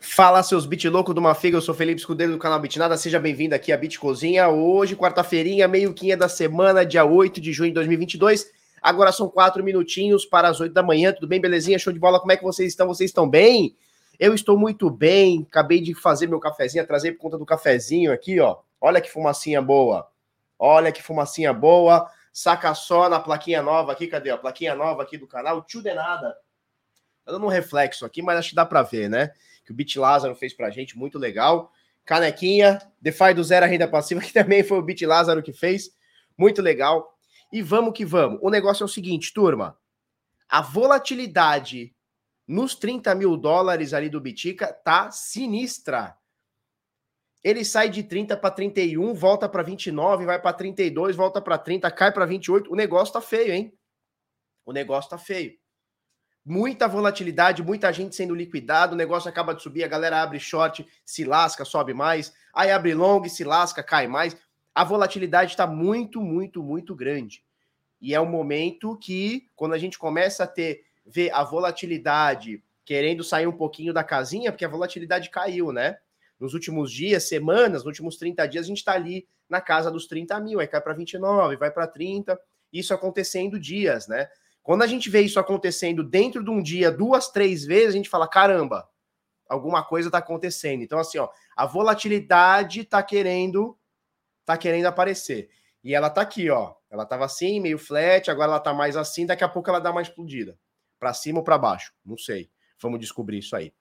Fala, seus bit loucos do Mafega, eu sou Felipe Escudeiro do canal Bitnada, seja bem-vindo aqui à Bit Cozinha. Hoje, quarta-feirinha, meio-quinha da semana, dia 8 de junho de 2022. Agora são quatro minutinhos para as 8 da manhã, tudo bem, belezinha? Show de bola, como é que vocês estão? Vocês estão bem? Eu estou muito bem, acabei de fazer meu cafezinho, trazer por conta do cafezinho aqui, ó. Olha que fumacinha boa, olha que fumacinha boa. Saca só na plaquinha nova aqui, cadê? A plaquinha nova aqui do canal, tio de nada. Tá dando um reflexo aqui, mas acho que dá para ver, né? Que o Bit Lázaro fez pra gente, muito legal. Canequinha, DeFi do Zero a Renda Passiva, que também foi o Bit Lázaro que fez, muito legal. E vamos que vamos. O negócio é o seguinte, turma. A volatilidade nos 30 mil dólares ali do Bitica tá sinistra. Ele sai de 30 para 31, volta para 29, vai para 32, volta para 30, cai para 28. O negócio tá feio, hein? O negócio tá feio muita volatilidade, muita gente sendo liquidado, o negócio acaba de subir, a galera abre short, se lasca, sobe mais, aí abre long, se lasca, cai mais. A volatilidade está muito, muito, muito grande. E é um momento que, quando a gente começa a ter, ver a volatilidade querendo sair um pouquinho da casinha, porque a volatilidade caiu, né? Nos últimos dias, semanas, nos últimos 30 dias, a gente está ali na casa dos 30 mil, aí cai para 29, vai para 30, isso acontecendo dias, né? Quando a gente vê isso acontecendo dentro de um dia, duas, três vezes, a gente fala: caramba, alguma coisa está acontecendo. Então, assim, ó, a volatilidade está querendo, tá querendo aparecer. E ela tá aqui, ó. Ela tava assim, meio flat, agora ela tá mais assim, daqui a pouco ela dá uma explodida. Para cima ou para baixo? Não sei. Vamos descobrir isso aí.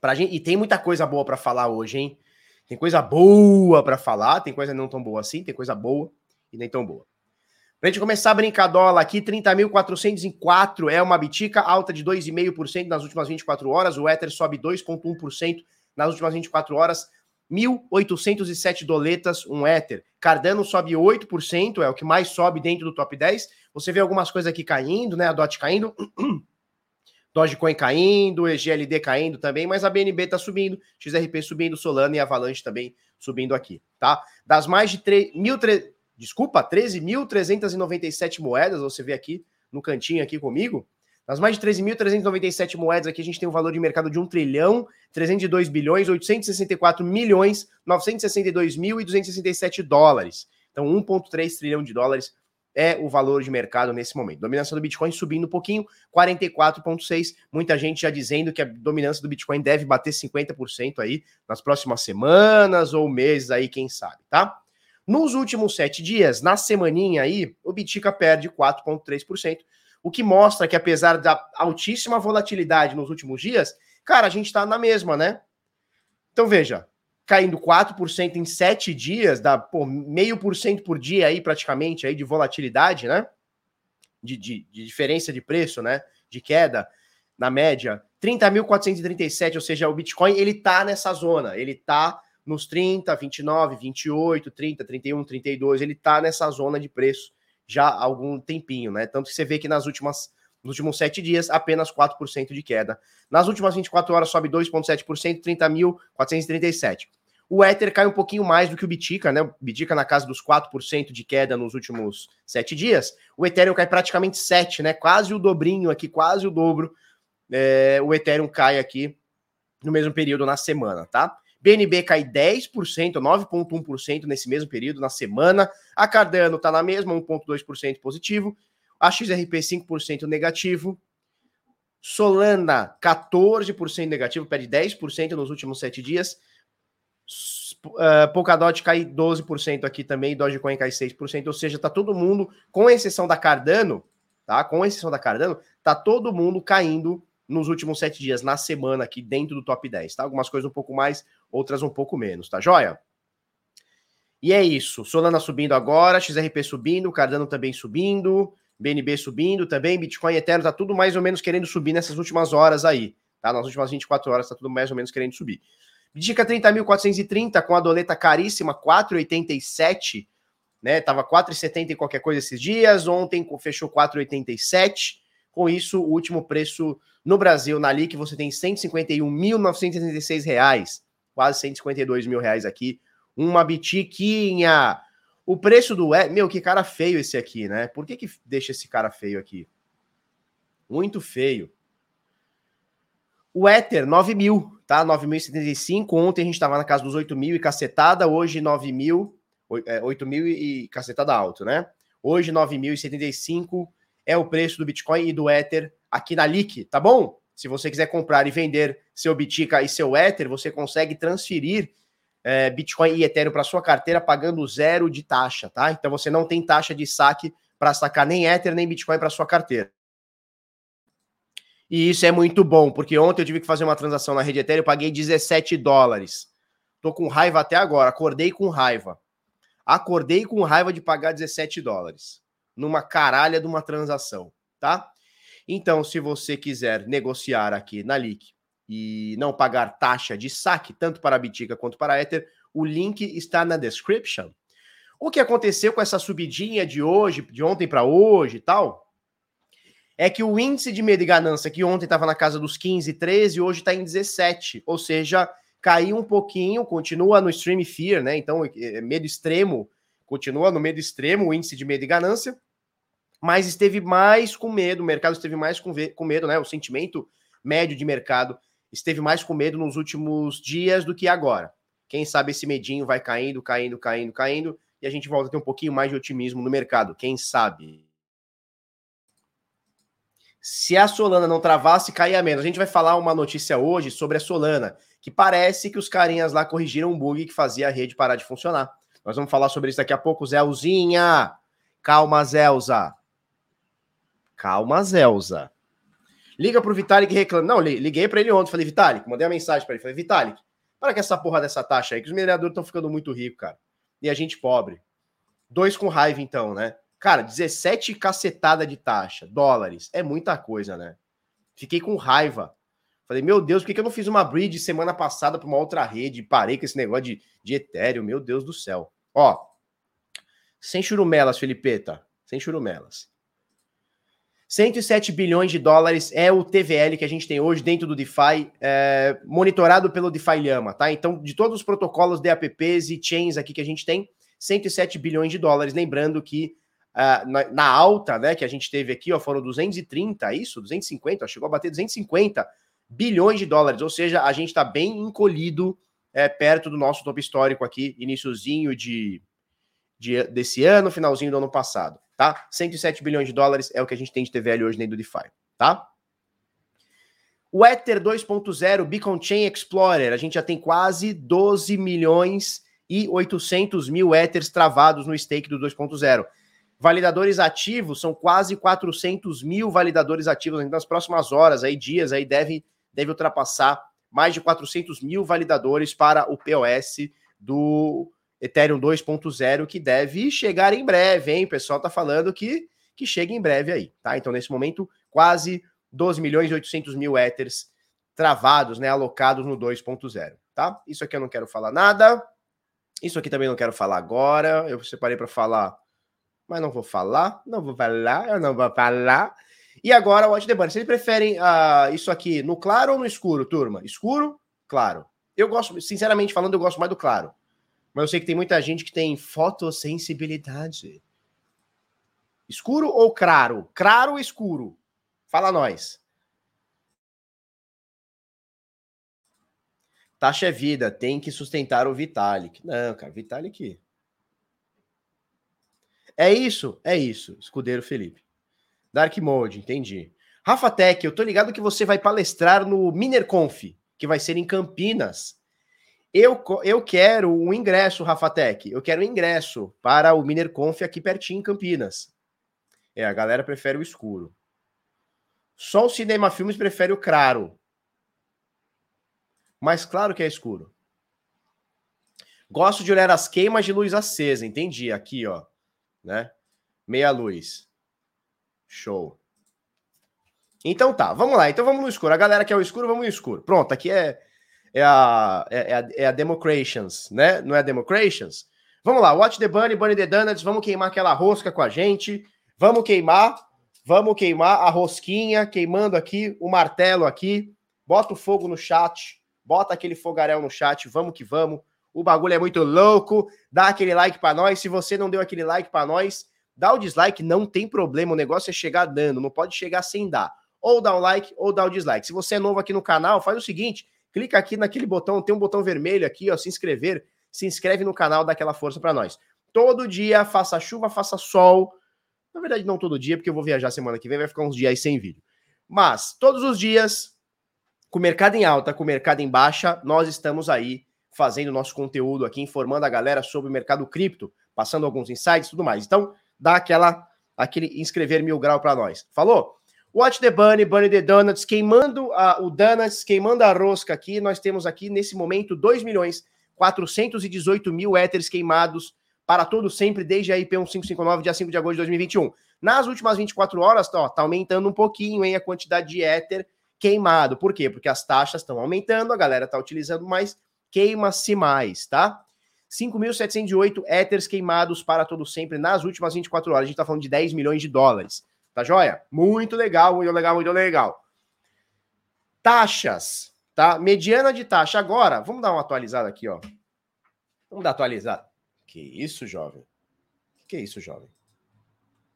Pra gente, e tem muita coisa boa para falar hoje, hein? Tem coisa boa para falar, tem coisa não tão boa assim, tem coisa boa e nem tão boa. Pra gente começar a brincar dólar aqui, 30.404 é uma bitica, alta de 2,5% nas últimas 24 horas. O Ether sobe 2,1% nas últimas 24 horas. 1.807 doletas, um Ether. Cardano sobe 8%, é o que mais sobe dentro do top 10. Você vê algumas coisas aqui caindo, né? A DOT caindo, Dogecoin caindo, EGLD caindo também, mas a BNB tá subindo, XRP subindo, Solana e Avalanche também subindo aqui, tá? Das mais de 3, 1.300 desculpa, 13.397 moedas, você vê aqui no cantinho aqui comigo. Nas mais de 13.397 moedas aqui, a gente tem um valor de mercado de 1 trilhão, 302 bilhões, 864 milhões, 962 mil e 267 dólares. Então, 1,3 trilhão de dólares é o valor de mercado nesse momento. Dominância do Bitcoin subindo um pouquinho, 44,6. Muita gente já dizendo que a dominância do Bitcoin deve bater 50% aí nas próximas semanas ou meses aí, quem sabe, tá? Nos últimos sete dias, na semaninha aí, o Bitica perde 4,3%, o que mostra que apesar da altíssima volatilidade nos últimos dias, cara, a gente tá na mesma, né? Então veja, caindo 4% em sete dias, dá meio por cento por dia aí praticamente aí de volatilidade, né? De, de, de diferença de preço, né? De queda na média. 30.437, ou seja, o Bitcoin ele tá nessa zona, ele tá nos 30, 29, 28, 30, 31, 32, ele tá nessa zona de preço já há algum tempinho, né? Tanto que você vê que nas últimas nos últimos sete dias, apenas 4% de queda. Nas últimas 24 horas, sobe 2,7%, 30.437. O Ether cai um pouquinho mais do que o Bitica, né? O Bitica na casa dos 4% de queda nos últimos sete dias. O Ethereum cai praticamente 7%, né? Quase o dobrinho aqui, quase o dobro. É, o Ethereum cai aqui no mesmo período na semana, tá? BNB cai 10%, 9,1% nesse mesmo período, na semana. A Cardano está na mesma, 1,2% positivo. A XRP 5% negativo. Solana 14% negativo, perde 10% nos últimos sete dias. Uh, Polkadot cai 12% aqui também, Dogecoin cai 6%, ou seja, tá todo mundo, com exceção da Cardano, tá? Com exceção da Cardano, tá todo mundo caindo nos últimos sete dias, na semana aqui dentro do top 10, tá? Algumas coisas um pouco mais, outras um pouco menos, tá joia? E é isso. Solana subindo agora, XRP subindo, Cardano também subindo, BNB subindo também, Bitcoin Eterno tá tudo mais ou menos querendo subir nessas últimas horas aí, tá? Nas últimas 24 horas tá tudo mais ou menos querendo subir. Dica 30.430 com a doleta caríssima, 4,87, né? Tava 4,70 e qualquer coisa esses dias, ontem fechou 4,87. Com isso, o último preço no Brasil, na LIC, você tem R$ 151.936, quase 152 mil reais aqui. Uma bitiquinha. O preço do... Meu, que cara feio esse aqui, né? Por que que deixa esse cara feio aqui? Muito feio. O Ether, 9 mil. tá? 9.075. Ontem a gente estava na casa dos 8 mil e cacetada, hoje 9 mil, 8 é, mil e cacetada alto, né? Hoje 9.075 é o preço do Bitcoin e do Ether aqui na LIC, tá bom? Se você quiser comprar e vender seu Bitica e seu Ether, você consegue transferir é, Bitcoin e Ethereum para sua carteira pagando zero de taxa, tá? Então você não tem taxa de saque para sacar nem Ether nem Bitcoin para sua carteira. E isso é muito bom, porque ontem eu tive que fazer uma transação na rede Ethereum, eu paguei 17 dólares. Tô com raiva até agora, acordei com raiva. Acordei com raiva de pagar 17 dólares numa caralha de uma transação, tá? Então, se você quiser negociar aqui na LIC e não pagar taxa de saque, tanto para a Bitica quanto para a Ether, o link está na description. O que aconteceu com essa subidinha de hoje, de ontem para hoje e tal, é que o índice de medo e ganância, que ontem estava na casa dos 15, 13, hoje está em 17. Ou seja, caiu um pouquinho, continua no extreme fear, né? Então, é, é, medo extremo, continua no medo extremo, o índice de medo e ganância, mas esteve mais com medo, o mercado esteve mais com, com medo, né? O sentimento médio de mercado esteve mais com medo nos últimos dias do que agora. Quem sabe esse medinho vai caindo, caindo, caindo, caindo, e a gente volta a ter um pouquinho mais de otimismo no mercado. Quem sabe? se a Solana não travasse, caía menos. A gente vai falar uma notícia hoje sobre a Solana, que parece que os carinhas lá corrigiram um bug que fazia a rede parar de funcionar. Nós vamos falar sobre isso daqui a pouco. Zelzinha! Calma, Zelza. Calma, Zelza. Liga pro Vitalik e reclama. Não, liguei para ele ontem. Falei, Vitalik, mandei uma mensagem para ele. Falei, Vitalik, para com essa porra dessa taxa aí, que os mineradores estão ficando muito ricos, cara. E a gente pobre. Dois com raiva, então, né? Cara, 17 cacetada de taxa, dólares, é muita coisa, né? Fiquei com raiva. Falei, meu Deus, por que, eu não fiz uma bridge semana passada para uma outra rede? Parei com esse negócio de, de Ethereum, meu Deus do céu. Ó, sem churumelas, Felipeta, sem churumelas. 107 bilhões de dólares é o TVL que a gente tem hoje dentro do DeFi, é, monitorado pelo DeFi Lama, tá? Então, de todos os protocolos DApps e chains aqui que a gente tem, 107 bilhões de dólares. Lembrando que Uh, na, na, alta, né, que a gente teve aqui, ó, foram 230, isso? 250, ó, chegou a bater 250 bilhões de dólares, ou seja, a gente está bem encolhido é, perto do nosso topo histórico aqui, iníciozinho de, de, desse ano, finalzinho do ano passado, tá? 107 bilhões de dólares é o que a gente tem de TVL hoje dentro do DeFi, tá? O Ether 2.0 Beacon Chain Explorer, a gente já tem quase 12 milhões e 800 mil Ethers travados no stake do 2.0. Validadores ativos são quase 400 mil validadores ativos. Nas próximas horas, aí, dias, aí deve, deve ultrapassar mais de 400 mil validadores para o POS do Ethereum 2.0, que deve chegar em breve, hein? O pessoal tá falando que, que chega em breve aí, tá? Então, nesse momento, quase 12 milhões e 800 mil Ethers travados, né? Alocados no 2.0, tá? Isso aqui eu não quero falar nada. Isso aqui também não quero falar agora. Eu separei para falar mas não vou falar, não vou falar, eu não vou falar. E agora o Watch the Bunny. Vocês preferem uh, isso aqui no claro ou no escuro, turma? Escuro? Claro. Eu gosto, sinceramente falando, eu gosto mais do claro. Mas eu sei que tem muita gente que tem fotossensibilidade. Escuro ou claro? Claro ou escuro? Fala nós. Taxa é vida, tem que sustentar o Vitalik. Não, cara, Vitalik é isso? É isso, escudeiro Felipe. Dark Mode, entendi. Rafa Tech, eu tô ligado que você vai palestrar no MinerConf, que vai ser em Campinas. Eu, eu quero um ingresso, Rafa Tech. Eu quero um ingresso para o MinerConf aqui pertinho em Campinas. É, a galera prefere o escuro. Só o Cinema Filmes prefere o claro. Mas claro que é escuro. Gosto de olhar as queimas de luz acesa, entendi. Aqui, ó né? Meia luz. Show. Então tá, vamos lá. Então vamos no escuro. A galera que é o escuro, vamos no escuro. Pronto, aqui é, é, a, é, é a, é a Democrations, né? Não é a Democrations? Vamos lá, Watch the Bunny, Bunny the Donuts, vamos queimar aquela rosca com a gente. Vamos queimar, vamos queimar a rosquinha, queimando aqui o martelo aqui. Bota o fogo no chat, bota aquele fogaréu no chat, vamos que vamos. O bagulho é muito louco. Dá aquele like para nós. Se você não deu aquele like para nós, dá o dislike, não tem problema. O negócio é chegar dando, não pode chegar sem dar. Ou dá o like ou dá o dislike. Se você é novo aqui no canal, faz o seguinte: clica aqui naquele botão, tem um botão vermelho aqui, ó, se inscrever, se inscreve no canal, dá aquela força para nós. Todo dia, faça chuva, faça sol. Na verdade, não todo dia, porque eu vou viajar semana que vem, vai ficar uns dias sem vídeo. Mas todos os dias, com o mercado em alta, com o mercado em baixa, nós estamos aí fazendo nosso conteúdo aqui, informando a galera sobre o mercado cripto, passando alguns insights e tudo mais. Então, dá aquela aquele inscrever mil grau para nós. Falou? Watch the Bunny, Bunny the Donuts, queimando a, o Donuts, queimando a rosca aqui. Nós temos aqui, nesse momento, 2 milhões 418 mil éteres queimados para todo sempre, desde a IP 1559, dia 5 de agosto de 2021. Nas últimas 24 horas, ó, tá aumentando um pouquinho hein, a quantidade de éter queimado. Por quê? Porque as taxas estão aumentando, a galera tá utilizando mais, queima-se mais, tá? 5.708 éteres queimados para todo sempre nas últimas 24 horas. A gente tá falando de 10 milhões de dólares. Tá joia? Muito legal, muito legal, muito legal. Taxas, tá? Mediana de taxa. Agora, vamos dar uma atualizada aqui, ó. Vamos dar atualizada. Que isso, jovem? Que isso, jovem?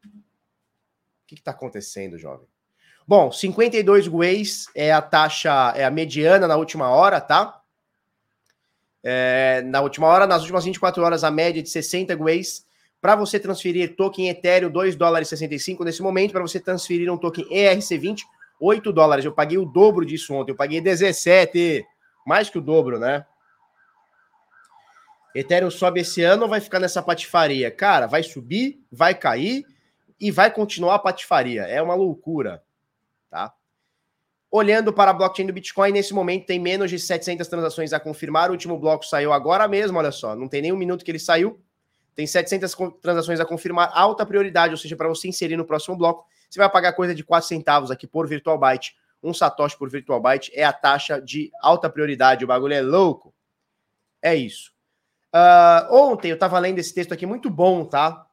O que está acontecendo, jovem? Bom, 52 gueis é a taxa, é a mediana na última hora, tá? É, na última hora, nas últimas 24 horas, a média de 60 gueis. Para você transferir token Ethereum, 2 dólares e 65 nesse momento. Para você transferir um token ERC20, 8 dólares. Eu paguei o dobro disso ontem. Eu paguei 17. Mais que o dobro, né? Ethereum sobe esse ano ou vai ficar nessa patifaria? Cara, vai subir, vai cair e vai continuar a patifaria. É uma loucura, tá? Olhando para a blockchain do Bitcoin, nesse momento tem menos de 700 transações a confirmar. O último bloco saiu agora mesmo, olha só. Não tem nem um minuto que ele saiu. Tem 700 transações a confirmar. Alta prioridade, ou seja, para você inserir no próximo bloco. Você vai pagar coisa de 4 centavos aqui por virtual byte. Um satoshi por virtual byte é a taxa de alta prioridade. O bagulho é louco. É isso. Uh, ontem eu estava lendo esse texto aqui, muito bom, tá?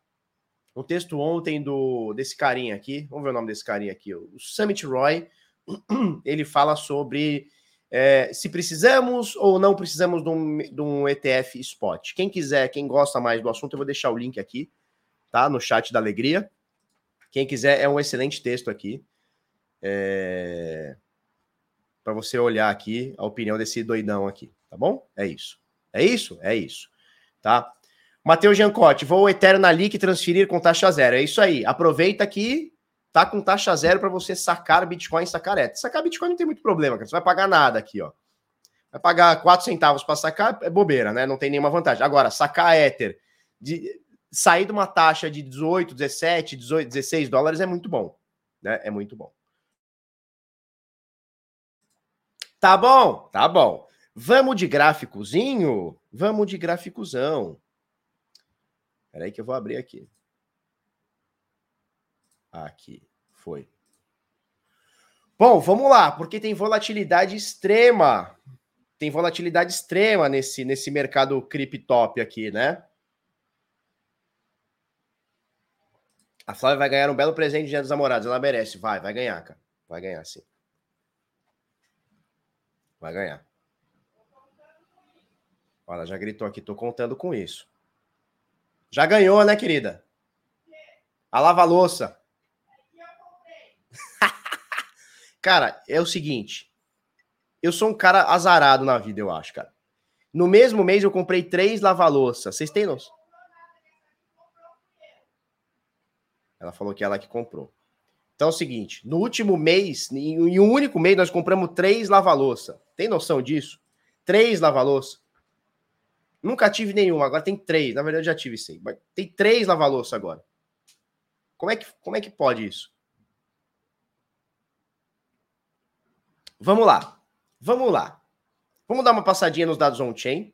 Um texto ontem do desse carinha aqui. Vamos ver o nome desse carinha aqui. O Summit Roy. Ele fala sobre é, se precisamos ou não precisamos de um, de um, ETF spot. Quem quiser, quem gosta mais do assunto, eu vou deixar o link aqui, tá? No chat da alegria. Quem quiser, é um excelente texto aqui. É... Para você olhar aqui a opinião desse doidão aqui, tá bom? É isso. É isso? É isso. Tá? Matheus Giancotti, vou Ethereum na transferir com taxa zero. É isso aí. Aproveita que tá com taxa zero para você sacar Bitcoin sacar Ether. Sacar Bitcoin não tem muito problema, cara. Você vai pagar nada aqui, ó. Vai pagar 4 centavos para sacar, é bobeira, né? Não tem nenhuma vantagem. Agora, sacar Ether, de, sair de uma taxa de 18, 17, 18, 16 dólares é muito bom. Né? É muito bom. Tá bom? Tá bom. Vamos de gráficozinho? Vamos de gráficozão. Espera aí que eu vou abrir aqui. Aqui, foi. Bom, vamos lá, porque tem volatilidade extrema. Tem volatilidade extrema nesse, nesse mercado criptop aqui, né? A Flávia vai ganhar um belo presente de Dia dos Namorados. Ela merece. Vai, vai ganhar, cara. Vai ganhar, sim. Vai ganhar. Olha, já gritou aqui, tô contando com isso. Já ganhou, né, querida? A lava-louça. Cara, é o seguinte. Eu sou um cara azarado na vida, eu acho, cara. No mesmo mês eu comprei três lava-louça. Vocês têm noção? Ela falou que ela que comprou. Então é o seguinte: no último mês, em um único mês, nós compramos três lava-louça. Tem noção disso? Três lava-louça. Nunca tive nenhuma, agora tem três. Na verdade, já tive sim. Mas tem três lava-louça agora. Como é, que, como é que pode isso? Vamos lá. Vamos lá. Vamos dar uma passadinha nos dados on-chain.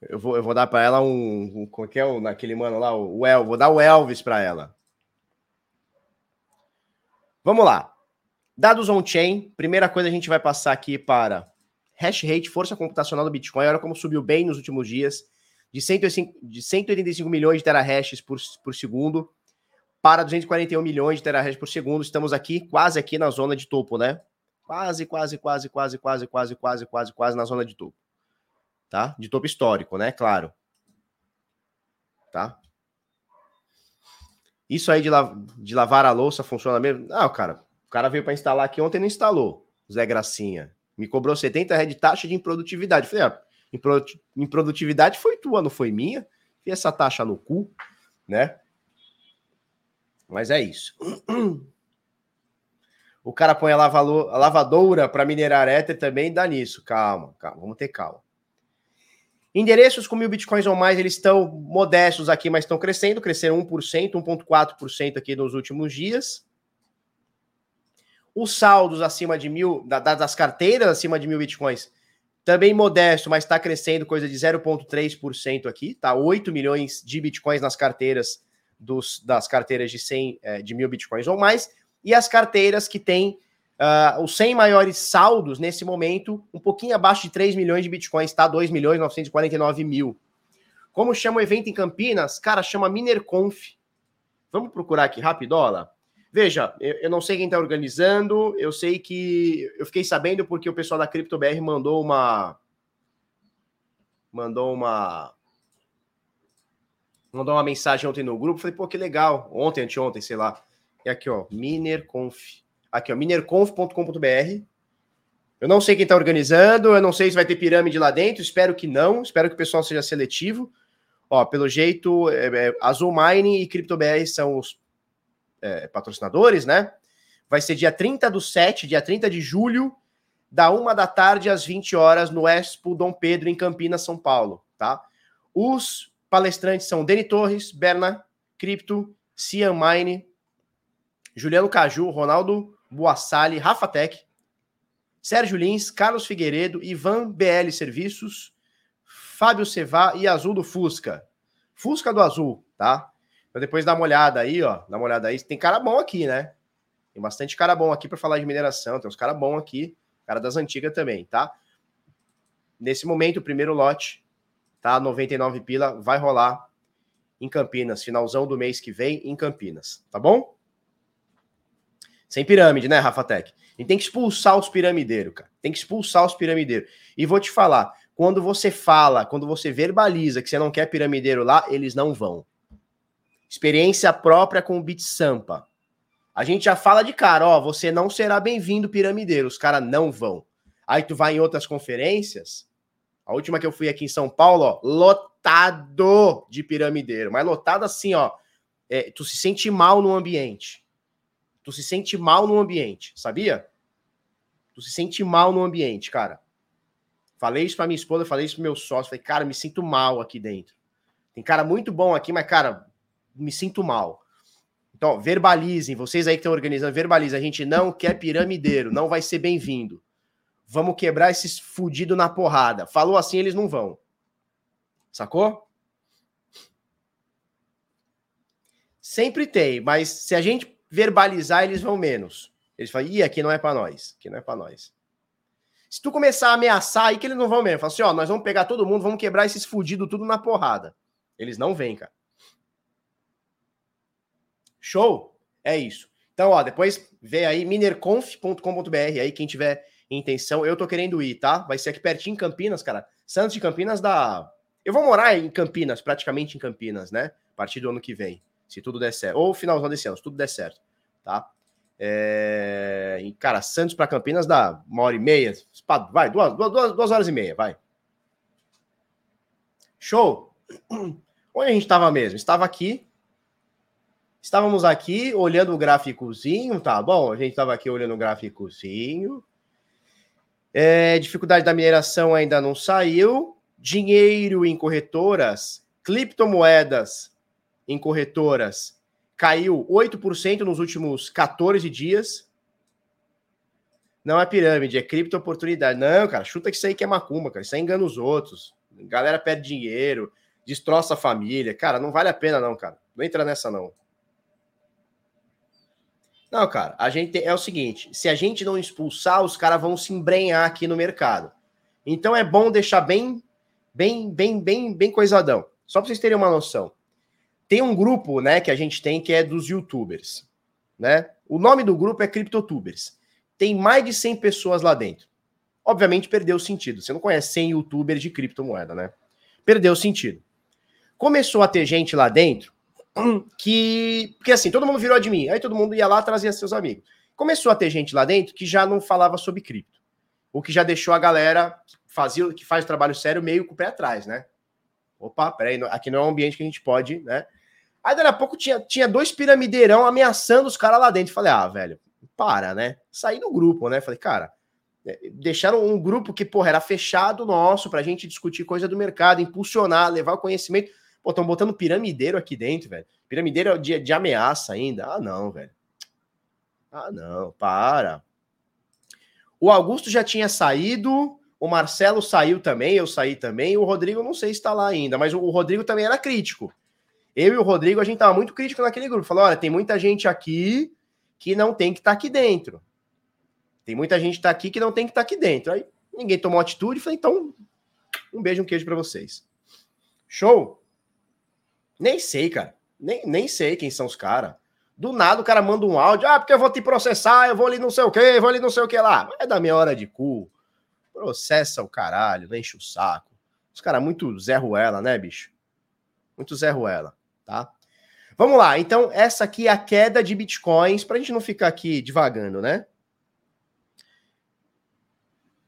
Eu vou, eu vou dar para ela um, um. Qual é, o, naquele mano lá? O El, vou dar o Elvis para ela. Vamos lá. Dados on-chain. Primeira coisa a gente vai passar aqui para hash rate, força computacional do Bitcoin, olha como subiu bem nos últimos dias, de, 105, de 185 milhões de terahashes por, por segundo para 241 milhões de terahashes por segundo. Estamos aqui, quase aqui na zona de topo, né? Quase, quase, quase, quase, quase, quase, quase, quase, quase na zona de topo. Tá? De topo histórico, né? Claro. Tá? Isso aí de, la de lavar a louça funciona mesmo? Ah, cara, O cara veio para instalar aqui ontem não instalou. Zé Gracinha. Me cobrou 70 reais de taxa de improdutividade. Falei, ah, improdutividade foi tua, não foi minha. E essa taxa no cu, né? Mas é isso. O cara põe a, lavalo, a lavadora para minerar éter também dá nisso. Calma, calma, vamos ter calma. Endereços com mil bitcoins ou mais, eles estão modestos aqui, mas estão crescendo, cresceram 1%, 1,4% aqui nos últimos dias. Os saldos acima de mil, das carteiras acima de mil bitcoins, também modesto, mas está crescendo, coisa de 0,3% aqui, tá? 8 milhões de bitcoins nas carteiras dos, das carteiras de 100, é, de mil bitcoins ou mais, e as carteiras que têm Uh, os 100 maiores saldos nesse momento, um pouquinho abaixo de 3 milhões de bitcoins, tá? 2 milhões 949 mil. Como chama o evento em Campinas? Cara, chama MinerConf. Vamos procurar aqui rapidola? Veja, eu, eu não sei quem está organizando, eu sei que eu fiquei sabendo porque o pessoal da CryptoBR mandou uma mandou uma mandou uma mensagem ontem no grupo, falei, pô, que legal, ontem, anteontem, sei lá. E aqui, ó, MinerConf. Aqui, ó, minerconf.com.br. Eu não sei quem está organizando, eu não sei se vai ter pirâmide lá dentro, espero que não, espero que o pessoal seja seletivo. Ó, pelo jeito, é, é, Azul Mining e CryptoBR são os é, patrocinadores, né? Vai ser dia 30 do 7, dia 30 de julho, da 1 da tarde às 20 horas, no Expo Dom Pedro, em Campinas, São Paulo, tá? Os palestrantes são Deni Torres, Berna, Cripto, Cian Mine, Juliano Caju, Ronaldo Boassali, Rafa Tech, Sérgio Lins, Carlos Figueiredo, Ivan BL Serviços, Fábio Cevá e Azul do Fusca. Fusca do Azul, tá? Então depois dá uma olhada aí, ó. Dá uma olhada aí. Tem cara bom aqui, né? Tem bastante cara bom aqui para falar de mineração. Tem uns cara bom aqui, cara das antigas também, tá? Nesse momento, o primeiro lote, tá? 99 pila, vai rolar em Campinas, finalzão do mês que vem em Campinas, tá bom? Sem pirâmide, né, Rafa Tech? Gente tem que expulsar os piramideiros, cara. Tem que expulsar os piramideiros. E vou te falar, quando você fala, quando você verbaliza que você não quer piramideiro lá, eles não vão. Experiência própria com o Bit Sampa. A gente já fala de cara, ó, você não será bem-vindo piramideiro, os caras não vão. Aí tu vai em outras conferências, a última que eu fui aqui em São Paulo, ó, lotado de piramideiro, mas lotado assim, ó, é, tu se sente mal no ambiente. Tu se sente mal no ambiente, sabia? Tu se sente mal no ambiente, cara. Falei isso pra minha esposa, falei isso pro meu sócio. Falei, cara, me sinto mal aqui dentro. Tem cara muito bom aqui, mas, cara, me sinto mal. Então, verbalizem, vocês aí que estão organizando, verbalizem. A gente não quer piramideiro, não vai ser bem-vindo. Vamos quebrar esses fudidos na porrada. Falou assim, eles não vão. Sacou? Sempre tem, mas se a gente verbalizar, eles vão menos. Eles falam, ih, aqui não é para nós, aqui não é para nós. Se tu começar a ameaçar, aí que eles não vão mesmo. Fala assim, ó, nós vamos pegar todo mundo, vamos quebrar esses fudidos tudo na porrada. Eles não vêm, cara. Show? É isso. Então, ó, depois vê aí minerconf.com.br, aí quem tiver intenção, eu tô querendo ir, tá? Vai ser aqui pertinho em Campinas, cara. Santos de Campinas dá... Eu vou morar em Campinas, praticamente em Campinas, né? A partir do ano que vem se tudo der certo. Ou finalzão desse ano, se tudo der certo, tá? É... Cara, Santos para Campinas dá uma hora e meia, vai, duas, duas, duas horas e meia, vai. Show! Onde a gente estava mesmo? Estava aqui. Estávamos aqui olhando o gráficozinho, tá bom? A gente estava aqui olhando o gráficozinho. É, dificuldade da mineração ainda não saiu. Dinheiro em corretoras, criptomoedas em corretoras caiu 8% nos últimos 14 dias. Não é pirâmide, é cripto oportunidade. Não, cara, chuta que isso aí que é macumba, cara. Isso aí engana os outros. A galera perde dinheiro, destroça a família. Cara, não vale a pena, não, cara. Não entra nessa, não. Não, cara, a gente é o seguinte: se a gente não expulsar, os caras vão se embrenhar aqui no mercado. Então é bom deixar bem, bem, bem, bem, bem coisadão. Só para vocês terem uma noção. Tem um grupo, né, que a gente tem que é dos youtubers, né? O nome do grupo é CryptoTubers. Tem mais de 100 pessoas lá dentro. Obviamente perdeu o sentido. Você não conhece 100 youtubers de criptomoeda, né? Perdeu o sentido. Começou a ter gente lá dentro que. Porque assim, todo mundo virou mim. Aí todo mundo ia lá trazia seus amigos. Começou a ter gente lá dentro que já não falava sobre cripto. O que já deixou a galera que, fazia, que faz trabalho sério meio com o pé atrás, né? Opa, peraí, aqui não é um ambiente que a gente pode, né? Aí, daqui a pouco, tinha, tinha dois piramideirão ameaçando os caras lá dentro. Falei, ah, velho, para, né? Saí do grupo, né? Falei, cara, é, deixaram um grupo que, porra, era fechado nosso pra gente discutir coisa do mercado, impulsionar, levar o conhecimento. Pô, estão botando piramideiro aqui dentro, velho. Piramideiro de, de ameaça ainda. Ah, não, velho. Ah, não, para. O Augusto já tinha saído, o Marcelo saiu também, eu saí também, o Rodrigo não sei se está lá ainda, mas o Rodrigo também era crítico. Eu e o Rodrigo, a gente tava muito crítico naquele grupo. Falou: olha, tem muita gente aqui que não tem que estar tá aqui dentro. Tem muita gente que tá aqui que não tem que estar tá aqui dentro. Aí ninguém tomou atitude. Falei, então, um beijo, um queijo para vocês. Show? Nem sei, cara. Nem, nem sei quem são os caras. Do nada o cara manda um áudio. Ah, porque eu vou te processar, eu vou ali não sei o que, vou ali não sei o que lá. É da minha hora de cu. Processa o caralho, enche o saco. Os caras muito Zé Ruela, né, bicho? Muito Zé Ruela tá? Vamos lá, então essa aqui é a queda de bitcoins, para a gente não ficar aqui divagando, né?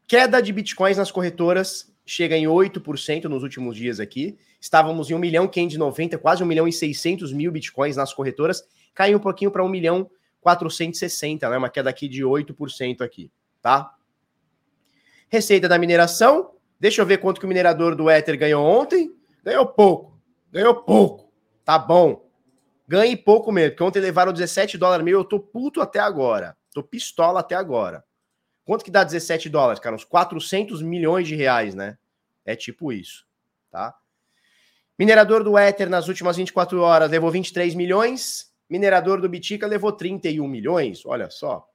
Queda de bitcoins nas corretoras chega em 8% nos últimos dias aqui. Estávamos em 1 milhão 590, quase 1 milhão e 600 mil bitcoins nas corretoras. Caiu um pouquinho para 1 milhão 460, né? Uma queda aqui de 8% aqui, tá? Receita da mineração. Deixa eu ver quanto que o minerador do Ether ganhou ontem. Ganhou pouco. Ganhou pouco. Tá bom. Ganhe pouco mesmo, porque ontem levaram 17 dólares mil, eu tô puto até agora. Tô pistola até agora. Quanto que dá 17 dólares, cara? Uns 400 milhões de reais, né? É tipo isso, tá? Minerador do Ether nas últimas 24 horas levou 23 milhões. Minerador do Bitica levou 31 milhões. Olha só.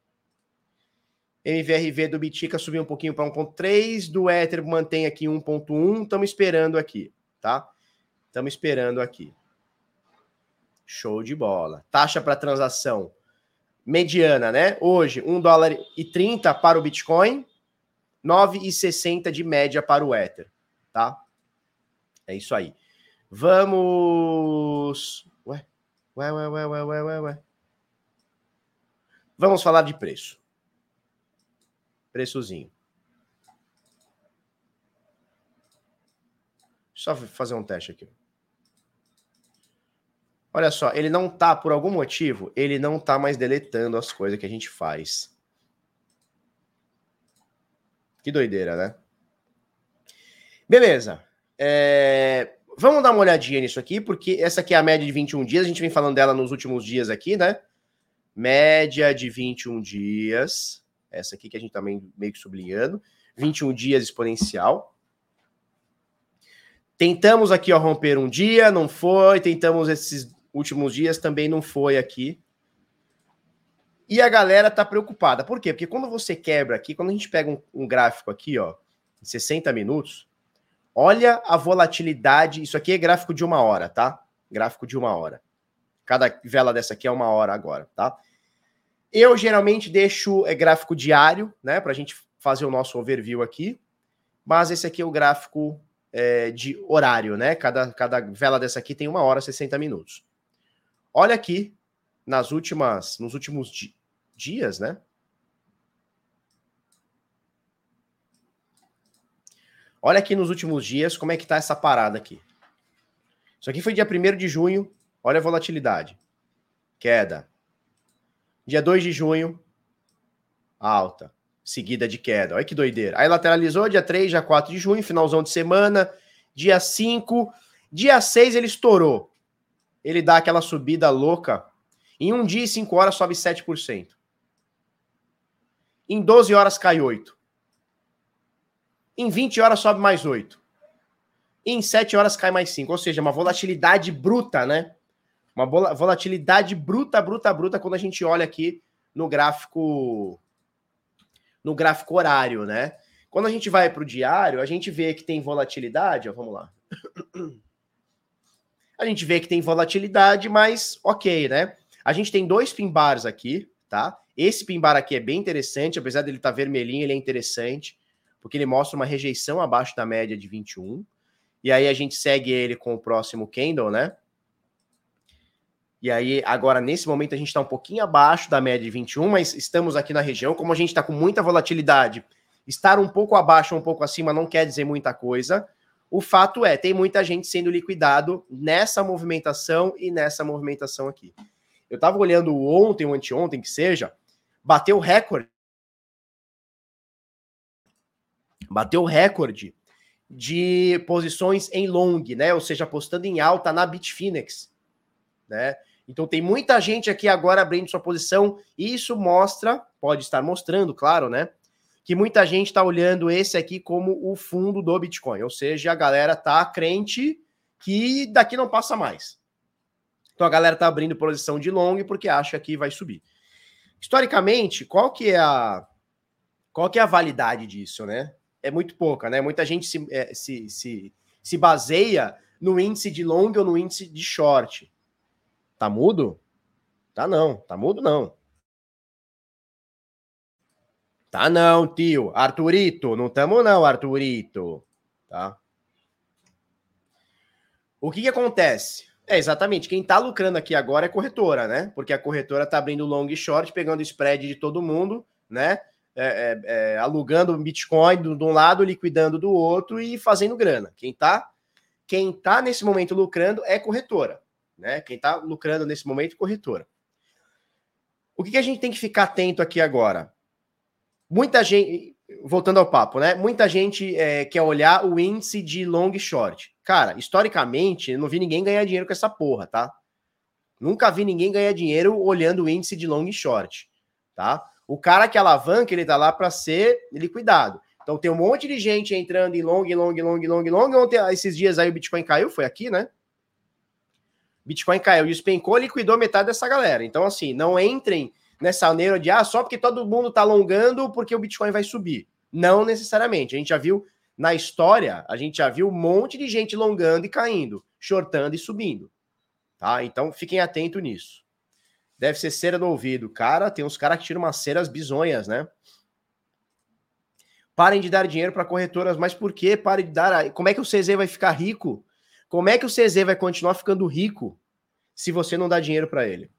MVRV do Bitica subiu um pouquinho para 1.3, do Ether mantém aqui 1.1. Estamos esperando aqui, tá? Estamos esperando aqui. Show de bola. Taxa para transação mediana, né? Hoje, 1 dólar e 30 para o Bitcoin, 9,60 de média para o Ether, tá? É isso aí. Vamos. Ué, ué, ué, ué, ué, ué, ué, ué. Vamos falar de preço. Preçozinho. Só fazer um teste aqui. Olha só, ele não tá, por algum motivo, ele não tá mais deletando as coisas que a gente faz. Que doideira, né? Beleza. É... Vamos dar uma olhadinha nisso aqui, porque essa aqui é a média de 21 dias. A gente vem falando dela nos últimos dias aqui, né? Média de 21 dias. Essa aqui que a gente também tá meio que sublinhando. 21 dias exponencial. Tentamos aqui ó, romper um dia, não foi. Tentamos esses últimos dias também não foi aqui. E a galera tá preocupada. Por quê? Porque quando você quebra aqui, quando a gente pega um, um gráfico aqui, ó, em 60 minutos, olha a volatilidade. Isso aqui é gráfico de uma hora, tá? Gráfico de uma hora. Cada vela dessa aqui é uma hora agora, tá? Eu geralmente deixo é, gráfico diário, né? Pra gente fazer o nosso overview aqui. Mas esse aqui é o gráfico é, de horário, né? Cada, cada vela dessa aqui tem uma hora, 60 minutos. Olha aqui nas últimas, nos últimos di dias, né? Olha aqui nos últimos dias como é que tá essa parada aqui. Isso aqui foi dia 1 de junho. Olha a volatilidade. Queda. Dia 2 de junho, alta. Seguida de queda. Olha que doideira. Aí lateralizou dia 3, dia 4 de junho, finalzão de semana. Dia 5. Dia 6 ele estourou ele dá aquela subida louca. Em um dia e cinco horas sobe 7%. Em 12 horas cai 8%. Em 20 horas sobe mais 8%. E em 7 horas cai mais 5%. Ou seja, uma volatilidade bruta, né? Uma volatilidade bruta, bruta, bruta quando a gente olha aqui no gráfico no gráfico horário, né? Quando a gente vai para o diário, a gente vê que tem volatilidade, ó, vamos lá. A gente vê que tem volatilidade, mas ok, né? A gente tem dois pimbars aqui, tá? Esse pimbar aqui é bem interessante, apesar dele estar tá vermelhinho, ele é interessante, porque ele mostra uma rejeição abaixo da média de 21. E aí a gente segue ele com o próximo candle, né? E aí, agora, nesse momento, a gente está um pouquinho abaixo da média de 21, mas estamos aqui na região. Como a gente está com muita volatilidade, estar um pouco abaixo ou um pouco acima não quer dizer muita coisa. O fato é, tem muita gente sendo liquidado nessa movimentação e nessa movimentação aqui. Eu estava olhando ontem ou anteontem, que seja, bateu recorde. Bateu recorde de posições em long, né? Ou seja, apostando em alta na Bitfinex, né? Então tem muita gente aqui agora abrindo sua posição, e isso mostra, pode estar mostrando, claro, né? Que muita gente está olhando esse aqui como o fundo do Bitcoin, ou seja, a galera tá crente que daqui não passa mais. Então a galera tá abrindo posição de long porque acha que vai subir. Historicamente, qual que é a qual que é a validade disso, né? É muito pouca, né? Muita gente se, é, se, se, se baseia no índice de long ou no índice de short. Tá mudo? Tá não. Tá mudo não. Tá não, tio. Arthurito, não tamo não, Arthurito. Tá? O que que acontece? É exatamente, quem tá lucrando aqui agora é corretora, né? Porque a corretora tá abrindo long e short, pegando spread de todo mundo, né? É, é, é, alugando Bitcoin de um lado, liquidando do outro e fazendo grana. Quem tá, quem tá nesse momento lucrando é corretora né? Quem está lucrando nesse momento, corretora. O que, que a gente tem que ficar atento aqui agora? Muita gente, voltando ao papo, né? Muita gente é, quer olhar o índice de long e short. Cara, historicamente, eu não vi ninguém ganhar dinheiro com essa porra, tá? Nunca vi ninguém ganhar dinheiro olhando o índice de long e short, tá? O cara que alavanca, ele tá lá para ser liquidado. Então tem um monte de gente entrando em long, long, long, long, long. Ontem, esses dias aí o Bitcoin caiu, foi aqui, né? Bitcoin caiu e despencou, liquidou metade dessa galera. Então, assim, não entrem nessa neura de ah, só porque todo mundo tá alongando porque o Bitcoin vai subir. Não necessariamente. A gente já viu na história, a gente já viu um monte de gente longando e caindo, shortando e subindo. Tá? Então, fiquem atentos nisso. Deve ser cera no ouvido. Cara, tem uns caras que tiram umas ceras bizonhas, né? Parem de dar dinheiro para corretoras, mas por que? Parem de dar. Como é que o CZ vai ficar rico como é que o CZ vai continuar ficando rico se você não dá dinheiro para ele?